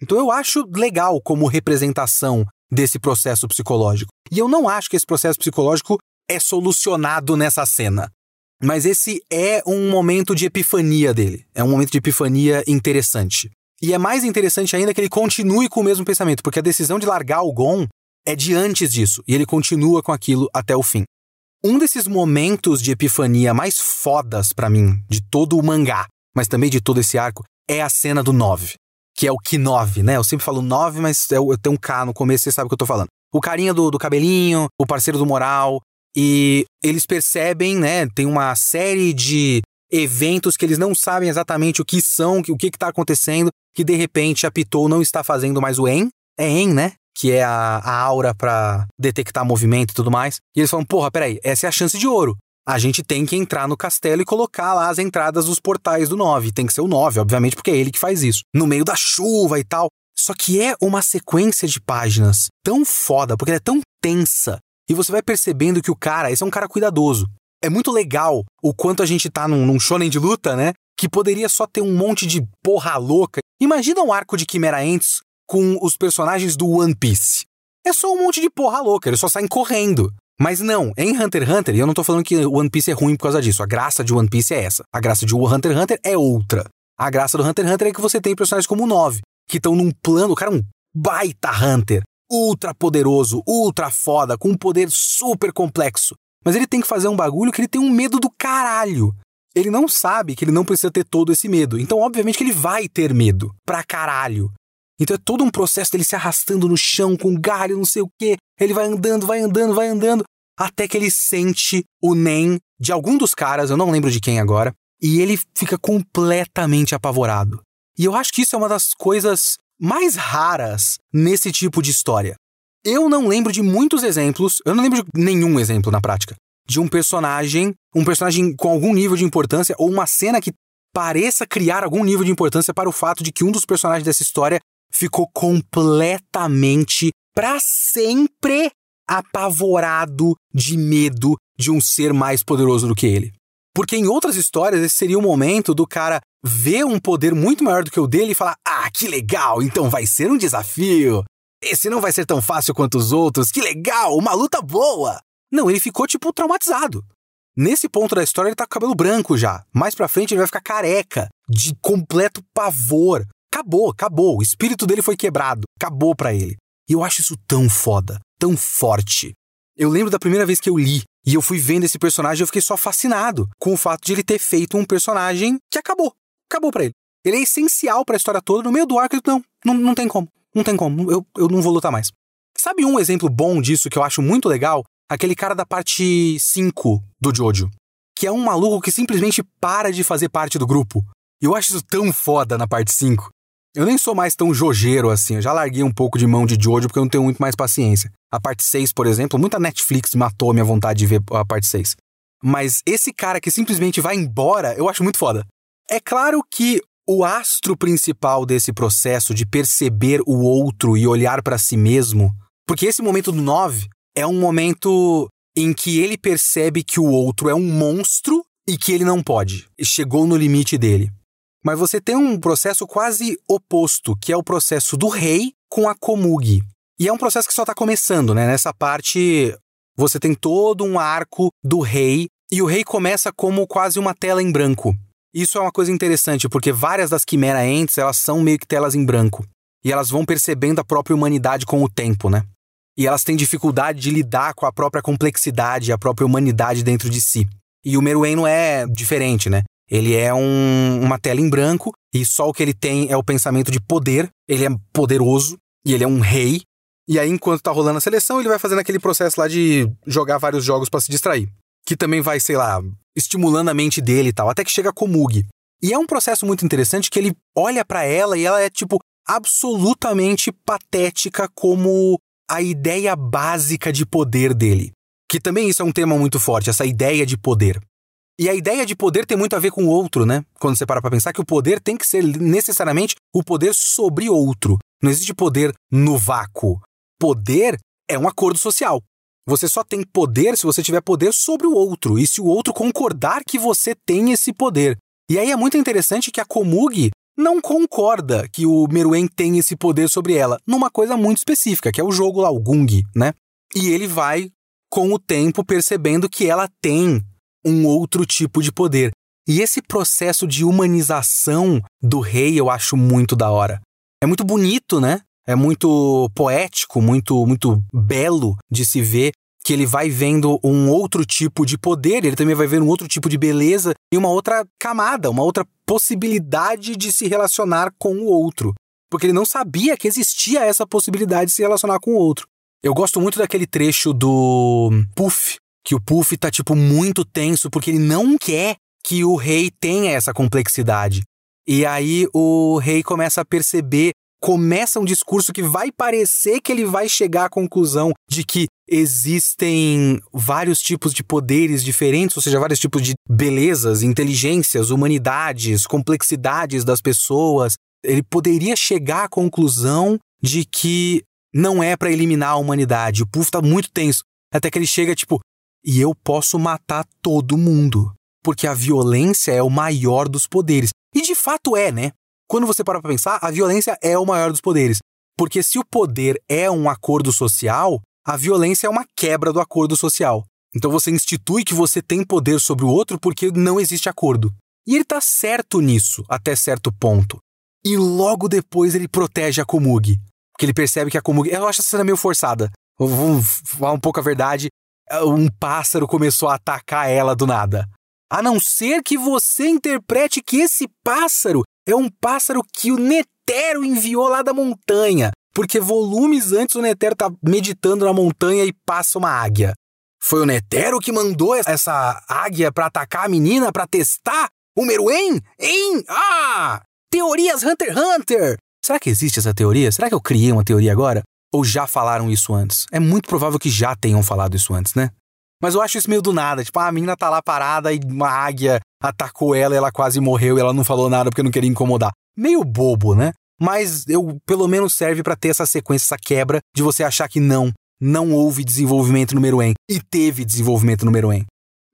Então eu acho legal como representação desse processo psicológico. E eu não acho que esse processo psicológico é solucionado nessa cena. Mas esse é um momento de epifania dele. É um momento de epifania interessante. E é mais interessante ainda que ele continue com o mesmo pensamento, porque a decisão de largar o Gon é de antes disso, e ele continua com aquilo até o fim. Um desses momentos de epifania mais fodas para mim, de todo o mangá, mas também de todo esse arco, é a cena do 9 que é o K9, né? Eu sempre falo 9, mas é o, tem um K no começo, você sabe o que eu tô falando. O carinha do, do cabelinho, o parceiro do moral, e eles percebem, né? Tem uma série de eventos que eles não sabem exatamente o que são, o que está acontecendo, que de repente a Pitou não está fazendo mais o En. É En, né? Que é a, a aura para detectar movimento e tudo mais. E eles falam: porra, peraí, essa é a chance de ouro a gente tem que entrar no castelo e colocar lá as entradas dos portais do 9. Tem que ser o 9, obviamente, porque é ele que faz isso. No meio da chuva e tal. Só que é uma sequência de páginas tão foda, porque ela é tão tensa. E você vai percebendo que o cara, esse é um cara cuidadoso. É muito legal o quanto a gente tá num, num shonen de luta, né? Que poderia só ter um monte de porra louca. Imagina um arco de Quimera Ents com os personagens do One Piece. É só um monte de porra louca, eles só saem correndo. Mas não, em Hunter x Hunter, e eu não tô falando que One Piece é ruim por causa disso. A graça de One Piece é essa. A graça de Hunter x Hunter é outra. A graça do Hunter x Hunter é que você tem personagens como o 9, que estão num plano, o cara é um baita Hunter, ultra poderoso, ultra foda, com um poder super complexo. Mas ele tem que fazer um bagulho que ele tem um medo do caralho. Ele não sabe que ele não precisa ter todo esse medo. Então, obviamente, que ele vai ter medo. Pra caralho. Então é todo um processo dele se arrastando no chão com galho, não sei o quê. Ele vai andando, vai andando, vai andando até que ele sente o NEM de algum dos caras, eu não lembro de quem agora, e ele fica completamente apavorado. E eu acho que isso é uma das coisas mais raras nesse tipo de história. Eu não lembro de muitos exemplos, eu não lembro de nenhum exemplo na prática, de um personagem, um personagem com algum nível de importância ou uma cena que pareça criar algum nível de importância para o fato de que um dos personagens dessa história ficou completamente para sempre apavorado de medo de um ser mais poderoso do que ele. Porque em outras histórias, esse seria o momento do cara ver um poder muito maior do que o dele e falar: Ah, que legal, então vai ser um desafio. Esse não vai ser tão fácil quanto os outros, que legal, uma luta boa. Não, ele ficou tipo traumatizado. Nesse ponto da história, ele tá com cabelo branco já. Mais pra frente, ele vai ficar careca, de completo pavor. Acabou, acabou. O espírito dele foi quebrado. Acabou pra ele. E eu acho isso tão foda tão forte. Eu lembro da primeira vez que eu li e eu fui vendo esse personagem, eu fiquei só fascinado com o fato de ele ter feito um personagem que acabou. Acabou para ele. Ele é essencial para a história toda. No meio do arco, não, não, não tem como. Não tem como. Eu, eu não vou lutar mais. Sabe um exemplo bom disso que eu acho muito legal? Aquele cara da parte 5 do Jojo. Que é um maluco que simplesmente para de fazer parte do grupo. E eu acho isso tão foda na parte 5. Eu nem sou mais tão jojeiro assim, eu já larguei um pouco de mão de Jojo porque eu não tenho muito mais paciência. A parte 6, por exemplo, muita Netflix matou a minha vontade de ver a parte 6. Mas esse cara que simplesmente vai embora, eu acho muito foda. É claro que o astro principal desse processo de perceber o outro e olhar para si mesmo, porque esse momento do 9 é um momento em que ele percebe que o outro é um monstro e que ele não pode. Chegou no limite dele. Mas você tem um processo quase oposto, que é o processo do rei com a Komugi. E é um processo que só está começando, né? Nessa parte, você tem todo um arco do rei, e o rei começa como quase uma tela em branco. Isso é uma coisa interessante, porque várias das Quimera Ents, elas são meio que telas em branco. E elas vão percebendo a própria humanidade com o tempo, né? E elas têm dificuldade de lidar com a própria complexidade, a própria humanidade dentro de si. E o Meruem não é diferente, né? Ele é um, uma tela em branco e só o que ele tem é o pensamento de poder. Ele é poderoso e ele é um rei. E aí, enquanto tá rolando a seleção, ele vai fazendo aquele processo lá de jogar vários jogos para se distrair. Que também vai, sei lá, estimulando a mente dele e tal, até que chega a Komugi. E é um processo muito interessante que ele olha para ela e ela é, tipo, absolutamente patética como a ideia básica de poder dele. Que também isso é um tema muito forte, essa ideia de poder. E a ideia de poder tem muito a ver com o outro, né? Quando você para pra pensar que o poder tem que ser necessariamente o poder sobre outro. Não existe poder no vácuo. Poder é um acordo social. Você só tem poder se você tiver poder sobre o outro e se o outro concordar que você tem esse poder. E aí é muito interessante que a Komugi não concorda que o Meruem tem esse poder sobre ela, numa coisa muito específica, que é o jogo lá, o Gung, né? E ele vai, com o tempo, percebendo que ela tem um outro tipo de poder. E esse processo de humanização do rei eu acho muito da hora. É muito bonito, né? é muito poético, muito muito belo de se ver que ele vai vendo um outro tipo de poder, ele também vai vendo um outro tipo de beleza e uma outra camada, uma outra possibilidade de se relacionar com o outro. Porque ele não sabia que existia essa possibilidade de se relacionar com o outro. Eu gosto muito daquele trecho do Puff, que o Puff tá tipo muito tenso porque ele não quer que o rei tenha essa complexidade. E aí o rei começa a perceber começa um discurso que vai parecer que ele vai chegar à conclusão de que existem vários tipos de poderes diferentes, ou seja, vários tipos de belezas, inteligências, humanidades, complexidades das pessoas. Ele poderia chegar à conclusão de que não é para eliminar a humanidade. O Puff tá muito tenso. Até que ele chega tipo, e eu posso matar todo mundo. Porque a violência é o maior dos poderes. E de fato é, né? Quando você para para pensar, a violência é o maior dos poderes. Porque se o poder é um acordo social, a violência é uma quebra do acordo social. Então você institui que você tem poder sobre o outro porque não existe acordo. E ele tá certo nisso, até certo ponto. E logo depois ele protege a Komugi. Porque ele percebe que a Komugi. Eu acho essa cena meio forçada. Vamos falar um pouco a verdade. Um pássaro começou a atacar ela do nada. A não ser que você interprete que esse pássaro é um pássaro que o Netero enviou lá da montanha, porque volumes antes o Netero tá meditando na montanha e passa uma águia. Foi o Netero que mandou essa águia para atacar a menina para testar o Meruem? Hein? Ah! Teorias Hunter x Hunter! Será que existe essa teoria? Será que eu criei uma teoria agora? Ou já falaram isso antes? É muito provável que já tenham falado isso antes, né? Mas eu acho isso meio do nada. Tipo, ah, a menina tá lá parada e uma águia atacou ela e ela quase morreu e ela não falou nada porque não queria incomodar. Meio bobo, né? Mas eu pelo menos serve para ter essa sequência, essa quebra de você achar que não, não houve desenvolvimento no Meruem e teve desenvolvimento no Meruem.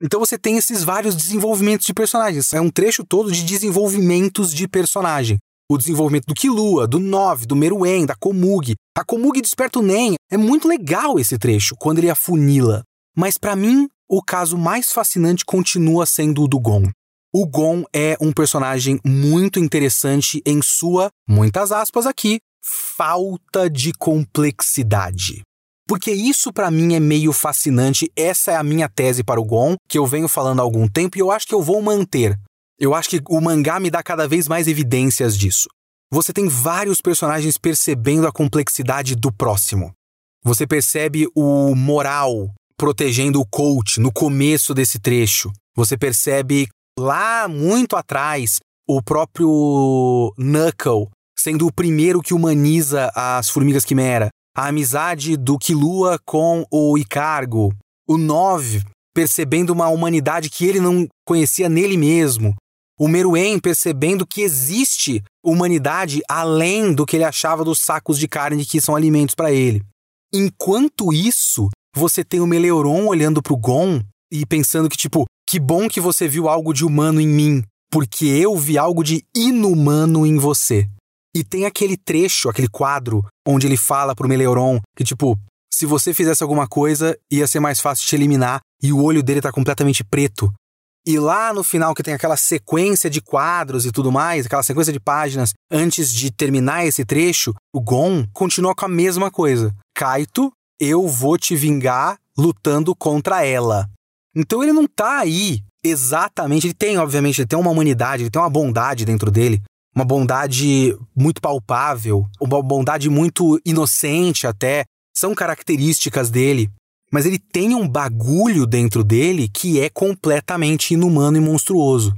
Então você tem esses vários desenvolvimentos de personagens. É um trecho todo de desenvolvimentos de personagem. O desenvolvimento do Kilua, do Nove, do Meruem, da Komugi. A Komugi desperta o Nen. É muito legal esse trecho, quando ele afunila. Mas para mim, o caso mais fascinante continua sendo o do Gon. O Gon é um personagem muito interessante em sua, muitas aspas aqui, falta de complexidade. Porque isso para mim é meio fascinante, essa é a minha tese para o Gon, que eu venho falando há algum tempo e eu acho que eu vou manter. Eu acho que o mangá me dá cada vez mais evidências disso. Você tem vários personagens percebendo a complexidade do próximo. Você percebe o moral protegendo o coach no começo desse trecho. Você percebe lá muito atrás o próprio Knuckle sendo o primeiro que humaniza as formigas quimera. A amizade do Kilua com o Icargo. O 9 percebendo uma humanidade que ele não conhecia nele mesmo. O Meruem percebendo que existe humanidade além do que ele achava dos sacos de carne que são alimentos para ele. Enquanto isso, você tem o Meleuron olhando pro Gon e pensando que, tipo, que bom que você viu algo de humano em mim, porque eu vi algo de inumano em você. E tem aquele trecho, aquele quadro, onde ele fala pro Meleuron que, tipo, se você fizesse alguma coisa, ia ser mais fácil te eliminar e o olho dele tá completamente preto. E lá no final, que tem aquela sequência de quadros e tudo mais, aquela sequência de páginas, antes de terminar esse trecho, o Gon continua com a mesma coisa. Kaito, eu vou te vingar lutando contra ela. Então ele não tá aí exatamente. Ele tem, obviamente, ele tem uma humanidade, ele tem uma bondade dentro dele. Uma bondade muito palpável, uma bondade muito inocente até, são características dele, mas ele tem um bagulho dentro dele que é completamente inumano e monstruoso.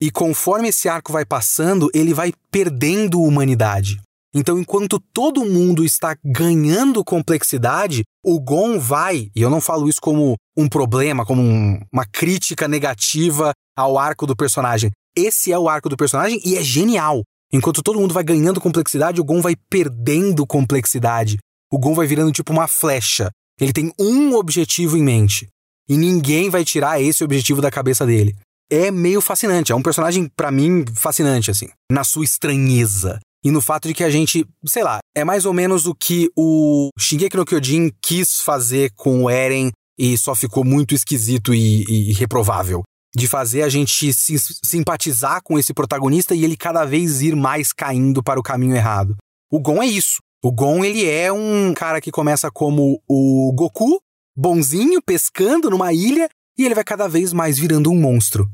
E conforme esse arco vai passando, ele vai perdendo humanidade. Então, enquanto todo mundo está ganhando complexidade, o Gon vai, e eu não falo isso como um problema, como um, uma crítica negativa ao arco do personagem. Esse é o arco do personagem e é genial. Enquanto todo mundo vai ganhando complexidade, o Gon vai perdendo complexidade o Gon vai virando tipo uma flecha. Ele tem um objetivo em mente. E ninguém vai tirar esse objetivo da cabeça dele. É meio fascinante. É um personagem, para mim, fascinante, assim. Na sua estranheza. E no fato de que a gente, sei lá, é mais ou menos o que o Shingeki no Kyojin quis fazer com o Eren e só ficou muito esquisito e, e reprovável. De fazer a gente se, simpatizar com esse protagonista e ele cada vez ir mais caindo para o caminho errado. O Gon é isso. O Gon, ele é um cara que começa como o Goku, bonzinho, pescando numa ilha, e ele vai cada vez mais virando um monstro.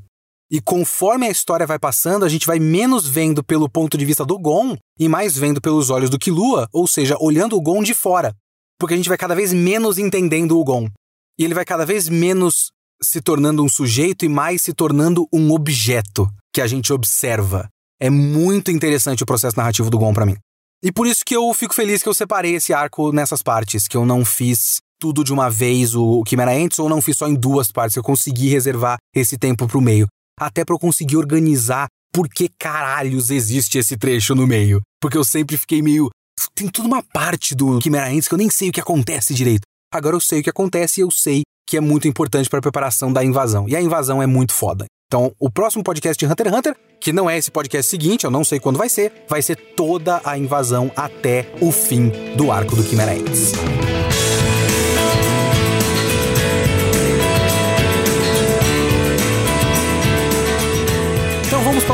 E conforme a história vai passando, a gente vai menos vendo pelo ponto de vista do Gon e mais vendo pelos olhos do Killua, ou seja, olhando o Gon de fora. Porque a gente vai cada vez menos entendendo o Gon. E ele vai cada vez menos se tornando um sujeito e mais se tornando um objeto que a gente observa. É muito interessante o processo narrativo do Gon para mim. E por isso que eu fico feliz que eu separei esse arco nessas partes, que eu não fiz tudo de uma vez o Chimera Ants ou não fiz só em duas partes, eu consegui reservar esse tempo pro meio. Até para eu conseguir organizar por que caralhos existe esse trecho no meio. Porque eu sempre fiquei meio. Tem toda uma parte do Chimera Ants que eu nem sei o que acontece direito. Agora eu sei o que acontece e eu sei que é muito importante para a preparação da invasão. E a invasão é muito foda. Então, o próximo podcast de Hunter x Hunter, que não é esse podcast seguinte, eu não sei quando vai ser, vai ser toda a invasão até o fim do arco do Chimera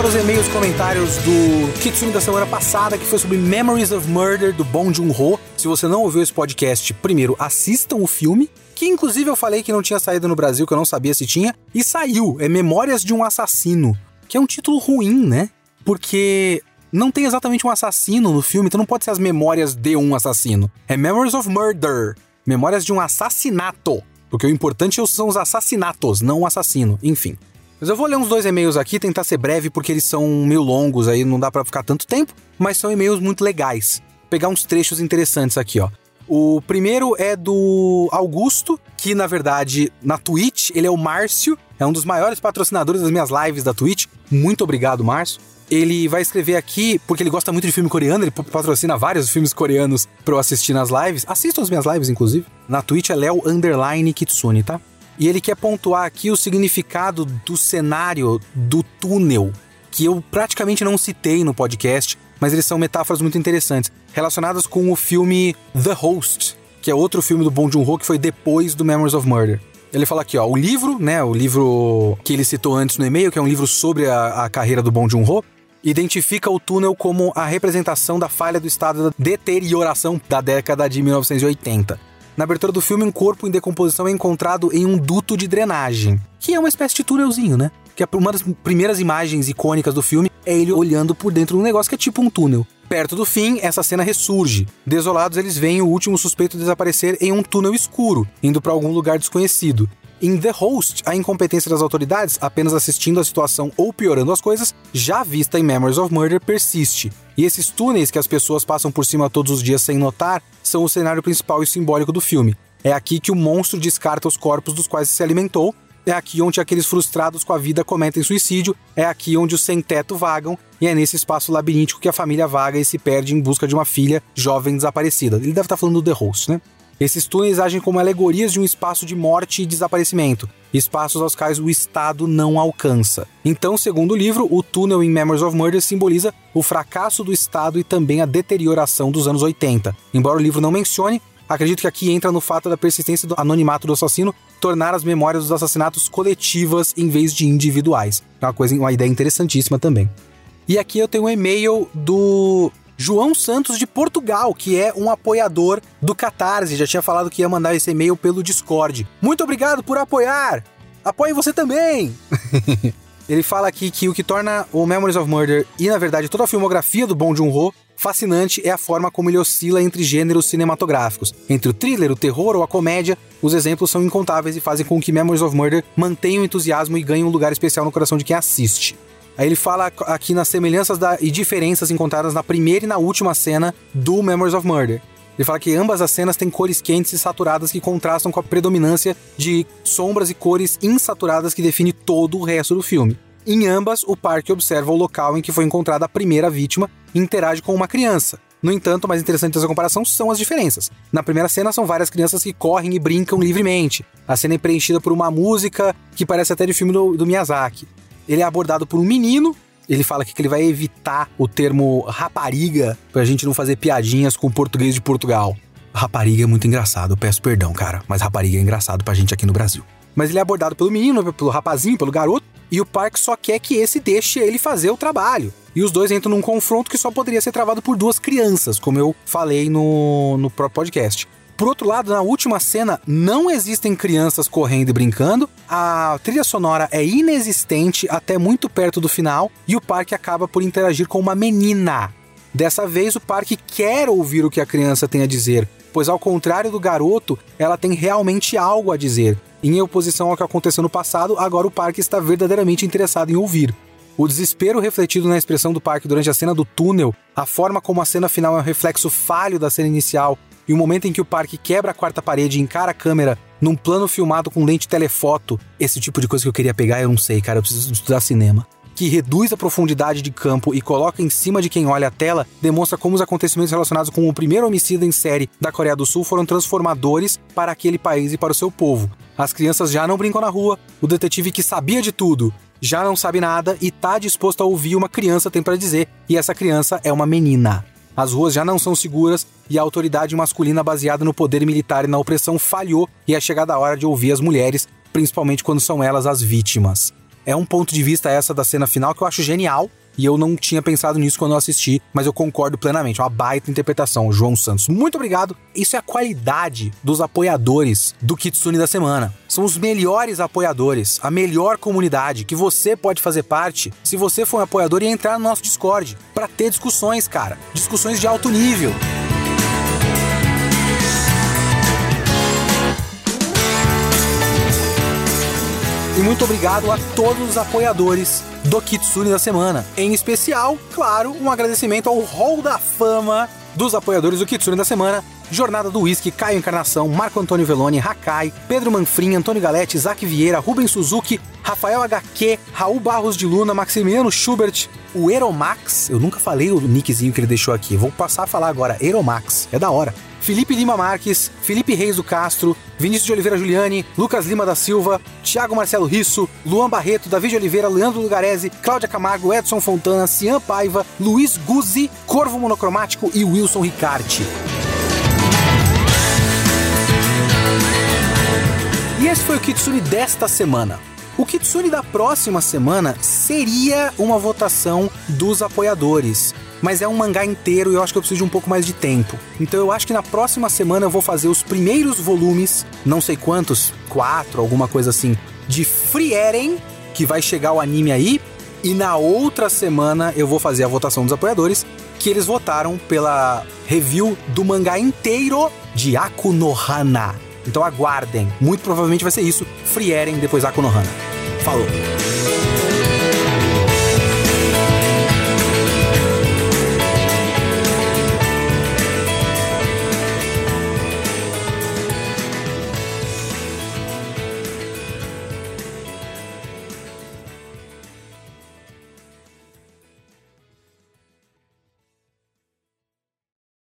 para os e-mails comentários do Kitsune da semana passada, que foi sobre Memories of Murder do Bong Joon-ho. Se você não ouviu esse podcast, primeiro assistam o filme, que inclusive eu falei que não tinha saído no Brasil, que eu não sabia se tinha, e saiu. É Memórias de um Assassino, que é um título ruim, né? Porque não tem exatamente um assassino no filme, então não pode ser as memórias de um assassino. É Memories of Murder, memórias de um assassinato. Porque o importante são os assassinatos, não o assassino. Enfim. Mas eu vou ler uns dois e-mails aqui, tentar ser breve, porque eles são meio longos aí, não dá para ficar tanto tempo, mas são e-mails muito legais. Vou pegar uns trechos interessantes aqui, ó. O primeiro é do Augusto, que na verdade na Twitch ele é o Márcio, é um dos maiores patrocinadores das minhas lives da Twitch. Muito obrigado, Márcio. Ele vai escrever aqui, porque ele gosta muito de filme coreano, ele patrocina vários filmes coreanos pra eu assistir nas lives. Assistam as minhas lives, inclusive. Na Twitch é Léo Underline Kitsune, tá? E ele quer pontuar aqui o significado do cenário do túnel, que eu praticamente não citei no podcast, mas eles são metáforas muito interessantes, relacionadas com o filme The Host, que é outro filme do Bong Joon-ho que foi depois do Memories of Murder. Ele fala aqui, ó, o livro, né, o livro que ele citou antes no e-mail, que é um livro sobre a, a carreira do Bong Joon-ho, identifica o túnel como a representação da falha do estado da deterioração da década de 1980. Na abertura do filme, um corpo em decomposição é encontrado em um duto de drenagem, que é uma espécie de túnelzinho, né? Que é uma das primeiras imagens icônicas do filme é ele olhando por dentro de um negócio que é tipo um túnel. Perto do fim, essa cena ressurge. Desolados, eles veem o último suspeito desaparecer em um túnel escuro, indo para algum lugar desconhecido. Em The Host, a incompetência das autoridades, apenas assistindo a situação ou piorando as coisas, já vista em Memories of Murder, persiste. E esses túneis que as pessoas passam por cima todos os dias sem notar são o cenário principal e simbólico do filme. É aqui que o monstro descarta os corpos dos quais se alimentou, é aqui onde aqueles frustrados com a vida cometem suicídio, é aqui onde os sem-teto vagam, e é nesse espaço labiríntico que a família vaga e se perde em busca de uma filha jovem desaparecida. Ele deve estar falando do The Host, né? Esses túneis agem como alegorias de um espaço de morte e desaparecimento, espaços aos quais o Estado não alcança. Então, segundo o livro, o túnel em Memories of Murder simboliza o fracasso do Estado e também a deterioração dos anos 80. Embora o livro não mencione, acredito que aqui entra no fato da persistência do anonimato do assassino tornar as memórias dos assassinatos coletivas em vez de individuais. É uma coisa, uma ideia interessantíssima também. E aqui eu tenho um e-mail do João Santos de Portugal, que é um apoiador do Catarse. Já tinha falado que ia mandar esse e-mail pelo Discord. Muito obrigado por apoiar! Apoie você também! Ele fala aqui que o que torna o Memories of Murder e, na verdade, toda a filmografia do Bong Joon-ho fascinante é a forma como ele oscila entre gêneros cinematográficos. Entre o thriller, o terror ou a comédia, os exemplos são incontáveis e fazem com que Memories of Murder mantenha o entusiasmo e ganhe um lugar especial no coração de quem assiste. Aí ele fala aqui nas semelhanças da, e diferenças encontradas na primeira e na última cena do Memories of Murder. Ele fala que ambas as cenas têm cores quentes e saturadas que contrastam com a predominância de sombras e cores insaturadas que define todo o resto do filme. Em ambas, o parque observa o local em que foi encontrada a primeira vítima e interage com uma criança. No entanto, o mais interessante dessa comparação são as diferenças. Na primeira cena, são várias crianças que correm e brincam livremente. A cena é preenchida por uma música que parece até de filme do, do Miyazaki ele é abordado por um menino. Ele fala que ele vai evitar o termo rapariga pra gente não fazer piadinhas com o português de Portugal. Rapariga é muito engraçado, eu peço perdão, cara, mas rapariga é engraçado pra gente aqui no Brasil. Mas ele é abordado pelo menino, pelo rapazinho, pelo garoto, e o Park só quer que esse deixe ele fazer o trabalho. E os dois entram num confronto que só poderia ser travado por duas crianças, como eu falei no, no próprio podcast. Por outro lado, na última cena, não existem crianças correndo e brincando, a trilha sonora é inexistente até muito perto do final e o parque acaba por interagir com uma menina. Dessa vez, o parque quer ouvir o que a criança tem a dizer, pois, ao contrário do garoto, ela tem realmente algo a dizer. Em oposição ao que aconteceu no passado, agora o parque está verdadeiramente interessado em ouvir. O desespero refletido na expressão do parque durante a cena do túnel, a forma como a cena final é um reflexo falho da cena inicial e o momento em que o parque quebra a quarta parede e encara a câmera num plano filmado com lente telefoto, esse tipo de coisa que eu queria pegar, eu não sei, cara, eu preciso estudar cinema. Que reduz a profundidade de campo e coloca em cima de quem olha a tela, demonstra como os acontecimentos relacionados com o primeiro homicídio em série da Coreia do Sul foram transformadores para aquele país e para o seu povo. As crianças já não brincam na rua, o detetive que sabia de tudo já não sabe nada e tá disposto a ouvir uma criança tem para dizer, e essa criança é uma menina. As ruas já não são seguras e a autoridade masculina baseada no poder militar e na opressão falhou e é chegada a hora de ouvir as mulheres, principalmente quando são elas as vítimas. É um ponto de vista essa da cena final que eu acho genial e eu não tinha pensado nisso quando eu assisti, mas eu concordo plenamente. É uma baita interpretação, João Santos. Muito obrigado. Isso é a qualidade dos apoiadores do Kitsune da semana. São os melhores apoiadores, a melhor comunidade que você pode fazer parte se você for um apoiador e entrar no nosso Discord para ter discussões, cara. Discussões de alto nível. E muito obrigado a todos os apoiadores do Kitsune da semana. Em especial, claro, um agradecimento ao Hall da Fama dos apoiadores do Kitsune da semana. Jornada do Whisky, Caio Encarnação, Marco Antônio Veloni, Hakai, Pedro Manfrim, Antônio Galete, Isaac Vieira, Rubens Suzuki, Rafael HQ, Raul Barros de Luna, Maximiliano Schubert, o Eromax, eu nunca falei o nickzinho que ele deixou aqui, vou passar a falar agora, Eromax, é da hora. Felipe Lima Marques, Felipe Reis do Castro, Vinícius de Oliveira Juliani, Lucas Lima da Silva, Thiago Marcelo Risso, Luan Barreto, David Oliveira, Leandro Lugarese, Cláudia Camargo, Edson Fontana, Cian Paiva, Luiz Guzzi, Corvo Monocromático e Wilson Ricarte. E esse foi o Kitsune desta semana. O Kitsune da próxima semana seria uma votação dos apoiadores mas é um mangá inteiro e eu acho que eu preciso de um pouco mais de tempo. Então eu acho que na próxima semana eu vou fazer os primeiros volumes, não sei quantos, quatro, alguma coisa assim, de Free Eren, que vai chegar o anime aí, e na outra semana eu vou fazer a votação dos apoiadores, que eles votaram pela review do mangá inteiro de Akunohana. Então aguardem. Muito provavelmente vai ser isso. Frieren, depois Konohana. Falou!